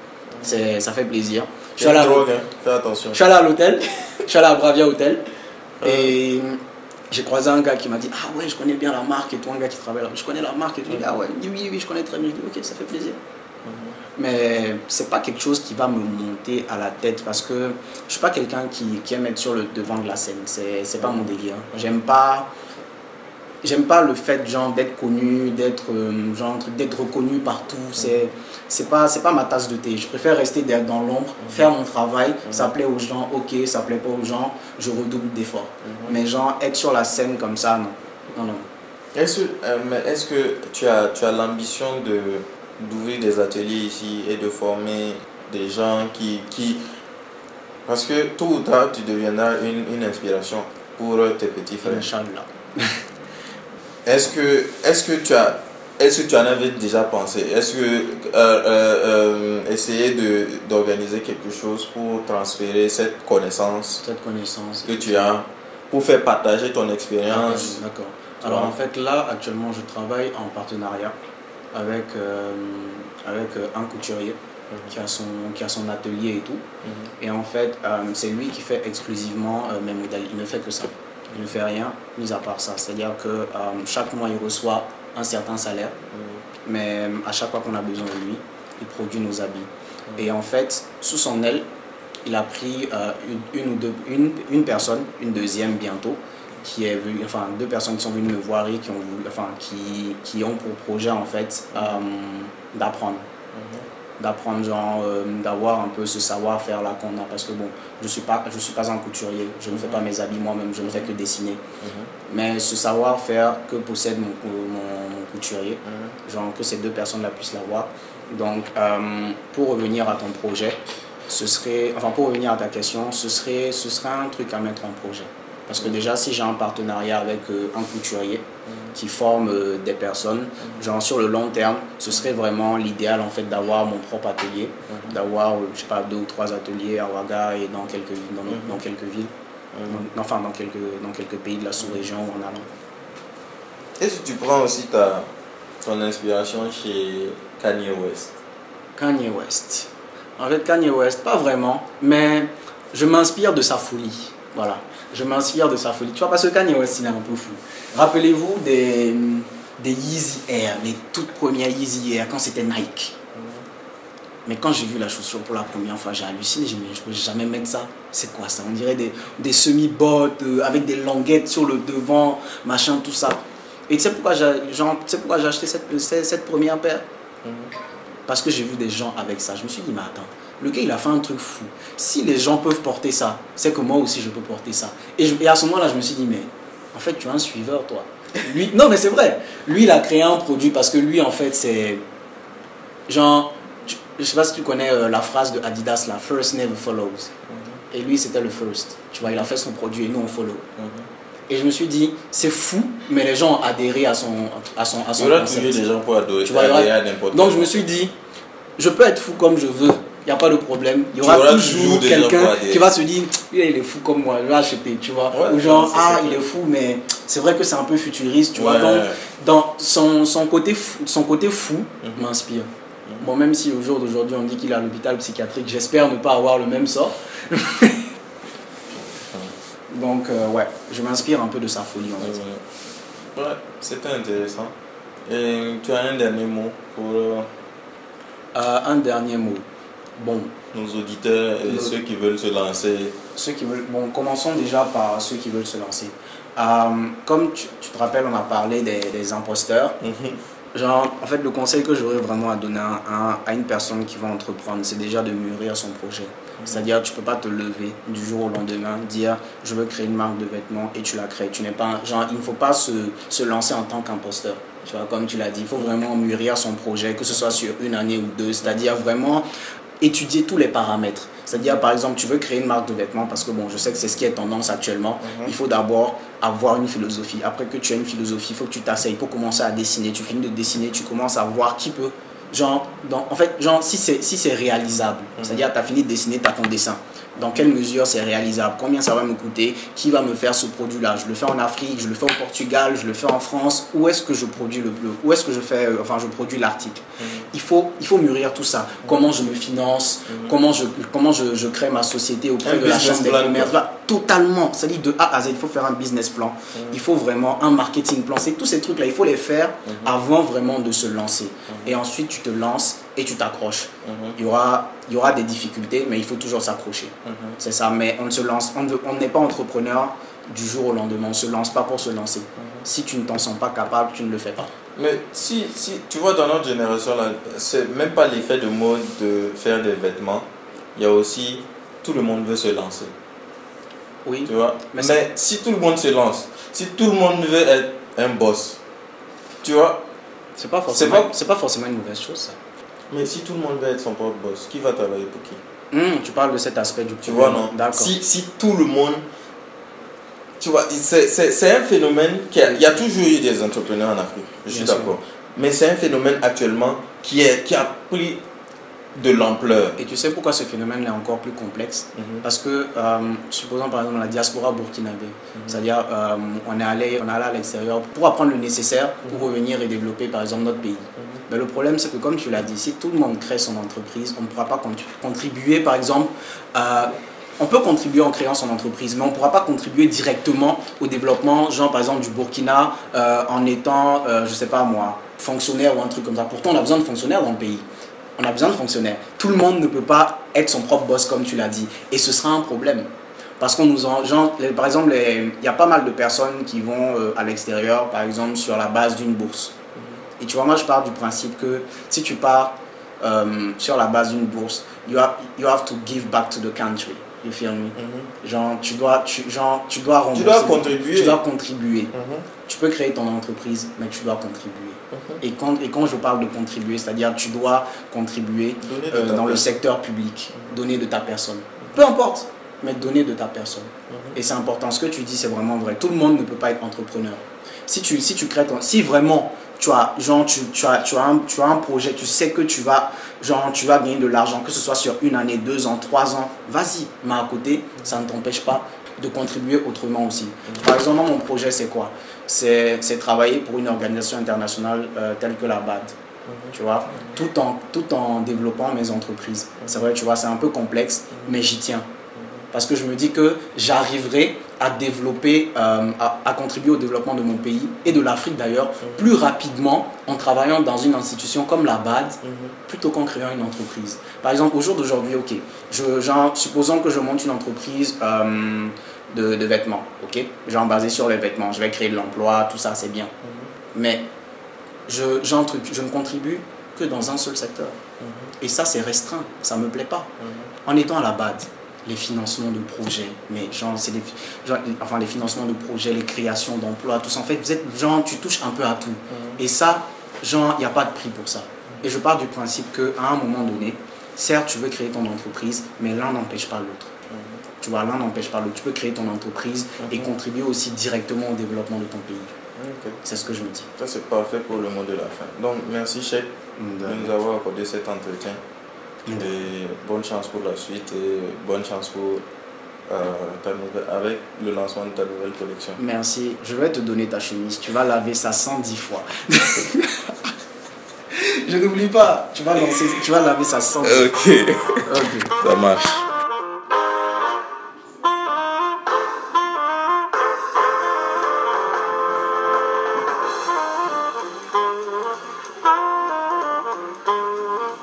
C'est- Ça fait plaisir. Je suis C'est allé une à- drogue, hein. fais attention. je suis allé à l'hôtel, je suis allé à Bravia Hotel et j'ai croisé un gars qui m'a dit Ah ouais, je connais bien la marque et tout, un gars qui travaille là. Je connais la marque et tout. Ah ouais, il dit, oui, oui, je connais très bien. Je dis Ok, ça fait plaisir. Mais c'est pas quelque chose qui va me monter à la tête parce que je suis pas quelqu'un qui, qui aime être sur le devant de la scène. C'est c'est pas mon délire. J'aime pas. J'aime pas le fait genre d'être connu, d'être euh, genre d'être reconnu partout. C'est c'est pas c'est pas ma tasse de thé. Je préfère rester dans l'ombre, faire mon travail. Ça plaît aux gens, ok. Ça plaît pas aux gens, je redouble d'efforts. Mais genre être sur la scène comme ça, non, non, non. Est-ce euh, mais est-ce que tu as, tu as l'ambition de d'ouvrir des ateliers ici et de former des gens qui, qui... Parce que tôt ou tard, tu deviendras une, une inspiration pour tes petits frères. Inch'Allah. Est-ce que, est que tu as... Est-ce que tu en avais déjà pensé? Est-ce que euh, euh, euh, essayer de, d'organiser quelque chose pour transférer cette connaissance Cette connaissance. que tu as, pour faire partager ton expérience? D'accord. Alors en fait là actuellement je travaille en partenariat avec, euh, avec euh, un couturier qui, a son, qui a son atelier et tout. Et en fait euh, c'est lui qui fait exclusivement euh, mes modèles. Il ne fait que ça. Il ne fait rien mis à part ça. C'est-à-dire que euh, chaque mois il reçoit un certain salaire. Mais euh, à chaque fois qu'on a besoin de lui, il produit nos habits. Et en fait, sous son aile, il a pris une, une ou deux, une, une personne, une deuxième bientôt, qui est venue, enfin deux personnes qui sont venues me voir et qui ont voulu, enfin qui, qui ont pour projet en fait euh, d'apprendre. D'apprendre, genre, euh, d'avoir un peu ce savoir-faire là qu'on a. Parce que bon, je ne suis, pas- je suis pas un couturier, je ne fais pas mes habits moi-même, je ne fais que dessiner. Mais ce savoir-faire que possède mon, mon, mon couturier, genre que ces deux personnes-là puissent l'avoir. Donc, euh, pour revenir à ton projet, ce serait, enfin pour revenir à ta question, ce serait, ce serait un truc à mettre en projet. Parce que déjà, si j'ai un partenariat avec euh, un couturier qui forme euh, des personnes, genre sur le long terme, ce serait vraiment l'idéal en fait d'avoir mon propre atelier, d'avoir, euh, je sais pas, deux ou trois ateliers à Ouaga et dans quelques, villes- dans, dans quelques villes, Dans- enfin dans quelques, dans quelques pays de la sous-région ou en allant. Est-ce que tu prends aussi ta, ton inspiration chez Kanye West? Kanye West. En fait, Kanye West, pas vraiment, mais je m'inspire de sa folie. Voilà, je m'inspire de sa folie. Tu vois, parce que Kanye West, il est un peu fou. Rappelez-vous des, des Yeezy Air, les toutes premières Yeezy Air, quand c'était Nike. Mais quand j'ai vu la chaussure pour la première fois, j'ai halluciné. J'ai dit, je peux jamais mettre ça. C'est quoi ça? On dirait des, des semi-bottes euh, avec des languettes sur le devant, machin, tout ça. Et tu sais pourquoi j'ai genre, tu sais pourquoi j'ai acheté cette, cette, cette première paire? Parce que j'ai vu des gens avec ça. Je me suis dit, mais attends, le gars, il a fait un truc fou. Si les gens peuvent porter ça, c'est que moi aussi, je peux porter ça. Et, je- et à ce moment-là, je me suis dit, mais en fait, tu es un suiveur, toi. Lui, non, mais c'est vrai. Lui, il a créé un produit parce que lui, en fait, c'est. Genre, tu- je sais pas si tu connais euh, la phrase de Adidas, la first never follows. Et lui, c'était le first. Tu vois, il a fait son produit et nous, on follow. Et je me suis dit, c'est fou, mais les gens ont adhéré à son, à son, à Il son y aura concept. toujours des gens pour adorer, Tu vois, adhérer à n'importe Donc quel je me suis dit, je peux être fou comme je veux, il n'y a pas de problème. Il y aura toujours, quelqu'un qui va se dire, il est fou comme moi, je vais acheter, tu vois. Ouais, Ou genre, ah il est fou, mais c'est vrai que c'est un peu futuriste, tu vois. Donc dans son, son, côté fou, son côté fou Mhm. m'inspire. Bon, même si au jour d'aujourd'hui on dit qu'il est à l'hôpital psychiatrique, j'espère ne pas avoir le même sort. Donc, euh, ouais, je m'inspire un peu de sa folie en fait. Ouais, ouais c'était intéressant. Et tu as un dernier mot pour euh, Euh, un dernier mot. Bon, nos auditeurs et Nos- ceux qui veulent se lancer ceux qui veulent. Bon, commençons déjà par ceux qui veulent se lancer. Euh, comme tu, tu te rappelles, on a parlé des, des imposteurs. Genre, en fait, le conseil que j'aurais vraiment à donner à, une personne qui va entreprendre, c'est déjà de mûrir son projet. C'est-à-dire, tu peux pas te lever du jour au lendemain, dire je veux créer une marque de vêtements et tu la crées. Tu n'es pas, genre, il ne faut pas se, se lancer en tant qu'imposteur. Tu vois, comme tu l'as dit, il faut vraiment mûrir son projet, que ce soit sur une année ou deux. C'est-à-dire vraiment étudier tous les paramètres. C'est-à-dire, par exemple, tu veux créer une marque de vêtements parce que, bon, je sais que c'est ce qui est tendance actuellement. Mhm. Il faut d'abord avoir une philosophie. Après que tu as une philosophie, il faut que tu t'asseyes pour commencer à dessiner. Tu finis de dessiner, tu commences à voir qui peut. Genre, dans, en fait, genre, si c'est si c'est réalisable, c'est-à-dire, tu as fini de dessiner, tu as ton dessin. Dans quelle mesure c'est réalisable? Combien ça va me coûter? Qui va me faire ce produit-là? Je le fais en Afrique, je le fais au Portugal, je le fais en France. Où est-ce que je produis le bleu Où est-ce que je fais, euh, enfin, je produis l'article? Il, faut, il faut mûrir tout ça. Comment je me finance? Comment, je, comment je, je crée ma société auprès Un de la chambre des commerces? Totalement. C'est-à-dire de A à Z, il faut faire un business plan. Il faut vraiment un marketing plan. C'est tous ces trucs-là, il faut les faire avant vraiment de se lancer. Et ensuite, tu te lances et tu t'accroches. Il y aura, il y aura des difficultés, mais il faut toujours s'accrocher. C'est ça. Mais on ne se lance, on n'est pas entrepreneur du jour au lendemain. On ne se lance pas pour se lancer. Si tu ne t'en sens pas capable, tu ne le fais pas. Mais si, si, tu vois, dans notre génération, c'est même pas l'effet de mode de faire des vêtements. Il y a aussi, tout le monde veut se lancer. Oui. Tu vois? Mais si tout le monde se lance, si tout le monde veut être un boss, tu vois? C'est pas forcément, pas- pas forcément une mauvaise chose, ça. Mais si tout le monde veut être son propre boss, qui va travailler pour qui? Hum, tu parles de cet aspect du Tu vois, non? Si, si tout le monde. Tu vois, c'est- un phénomène qui a, il y a toujours eu des entrepreneurs en Afrique, je suis d'accord. Mais c'est un phénomène actuellement qui, est, qui a pris de l'ampleur. Et tu sais pourquoi ce phénomène est encore plus complexe Mhm. Parce que, euh, supposons par exemple la diaspora burkinabé, c'est-à-dire euh, on, est allé, on est allé à l'extérieur pour apprendre le nécessaire pour revenir et développer par exemple notre pays. Mais le problème c'est que comme tu l'as dit, si tout le monde crée son entreprise, on ne pourra pas contri- contribuer par exemple à... On peut contribuer en créant son entreprise, mais on ne pourra pas contribuer directement au développement, genre par exemple du Burkina, euh, en étant, euh, je sais pas moi, fonctionnaire ou un truc comme ça. Pourtant, on a besoin de fonctionnaires dans le pays. On a besoin de fonctionnaires. Tout le monde ne peut pas être son propre boss, comme tu l'as dit. Et ce sera un problème. Parce qu'on nous en. genre, les- par exemple, il y a pas mal de personnes qui vont euh, à l'extérieur, par exemple, sur la base d'une bourse. Et tu vois, moi, je pars du principe que si tu pars euh, sur la base d'une bourse, you have, you have to give back to the country. You feel me? Genre, tu dois, tu, genre, tu dois rembourser. dois contribuer. Tu dois contribuer. Tu peux créer ton entreprise, mais tu dois contribuer. Et, quand, et quand je parle de contribuer, c'est-à-dire tu dois contribuer euh, dans le secteur public, donner de ta personne. Peu importe, mais donner de ta personne. Et c'est important. Ce que tu dis, c'est vraiment vrai. Tout le monde ne peut pas être entrepreneur. Si tu, si tu crées ton. Si vraiment tu as, genre, tu, tu, as, tu, as un, tu as un projet, tu sais que tu vas, genre, tu vas gagner de l'argent, que ce soit sur une année, deux ans, trois ans, vas-y. Mais à côté, ça ne t'empêche pas de contribuer autrement aussi. Par exemple, mon projet, c'est quoi? C'est travailler pour une organisation internationale euh, telle que la BAD. Tu vois, tout en, tout en développant mes entreprises. C'est vrai, tu vois, c'est un peu complexe, mais j'y tiens. Parce que je me dis que j'arriverai à développer, euh, à, à contribuer au développement de mon pays et de l'Afrique d'ailleurs, plus rapidement en travaillant dans une institution comme la BAD, plutôt qu'en créant une entreprise. Par exemple, au jour d'aujourd'hui, ok, je, genre, supposons que je monte une entreprise euh, de, de vêtements, ok, genre basée sur les vêtements, je vais créer de l'emploi, tout ça, c'est bien. Mais je, je ne contribue que dans un seul secteur. Et ça, c'est restreint, ça ne me plaît pas. En étant à la BAD, les financements de projets, mais genre, c'est des, genre, enfin, les financements de projets, les créations d'emplois, tout ça, en fait, vous êtes, genre, tu touches un peu à tout. Et ça, genre, il n'y a pas de prix pour ça. Et je pars du principe qu'à un moment donné, certes, tu veux créer ton entreprise, mais l'un n'empêche pas l'autre. Tu vois, l'un n'empêche pas l'autre. Tu peux créer ton entreprise et contribuer aussi directement au développement de ton pays. C'est ce que je me dis. Ça, c'est parfait pour le mot de la fin. Donc, merci, Cheikh, de nous avoir accordé cet entretien. Et bonne chance pour la suite et bonne chance pour euh, ta nouvelle- avec le lancement de ta nouvelle collection. Merci. Je vais te donner ta chemise. Tu vas laver ça 110 fois. Je n'oublie pas. Tu vas, lancer, tu vas laver sa sang. Ok, Ok. ça marche.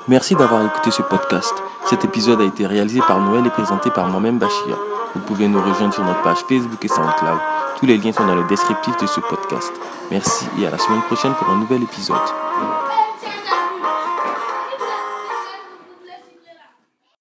Merci d'avoir écouté ce podcast. Cet épisode a été réalisé par Noël et présenté par moi-même Bachir. Vous pouvez nous rejoindre sur notre page Facebook et SoundCloud. Tous les liens sont dans le descriptif de ce podcast. Merci et à la semaine prochaine pour un nouvel épisode.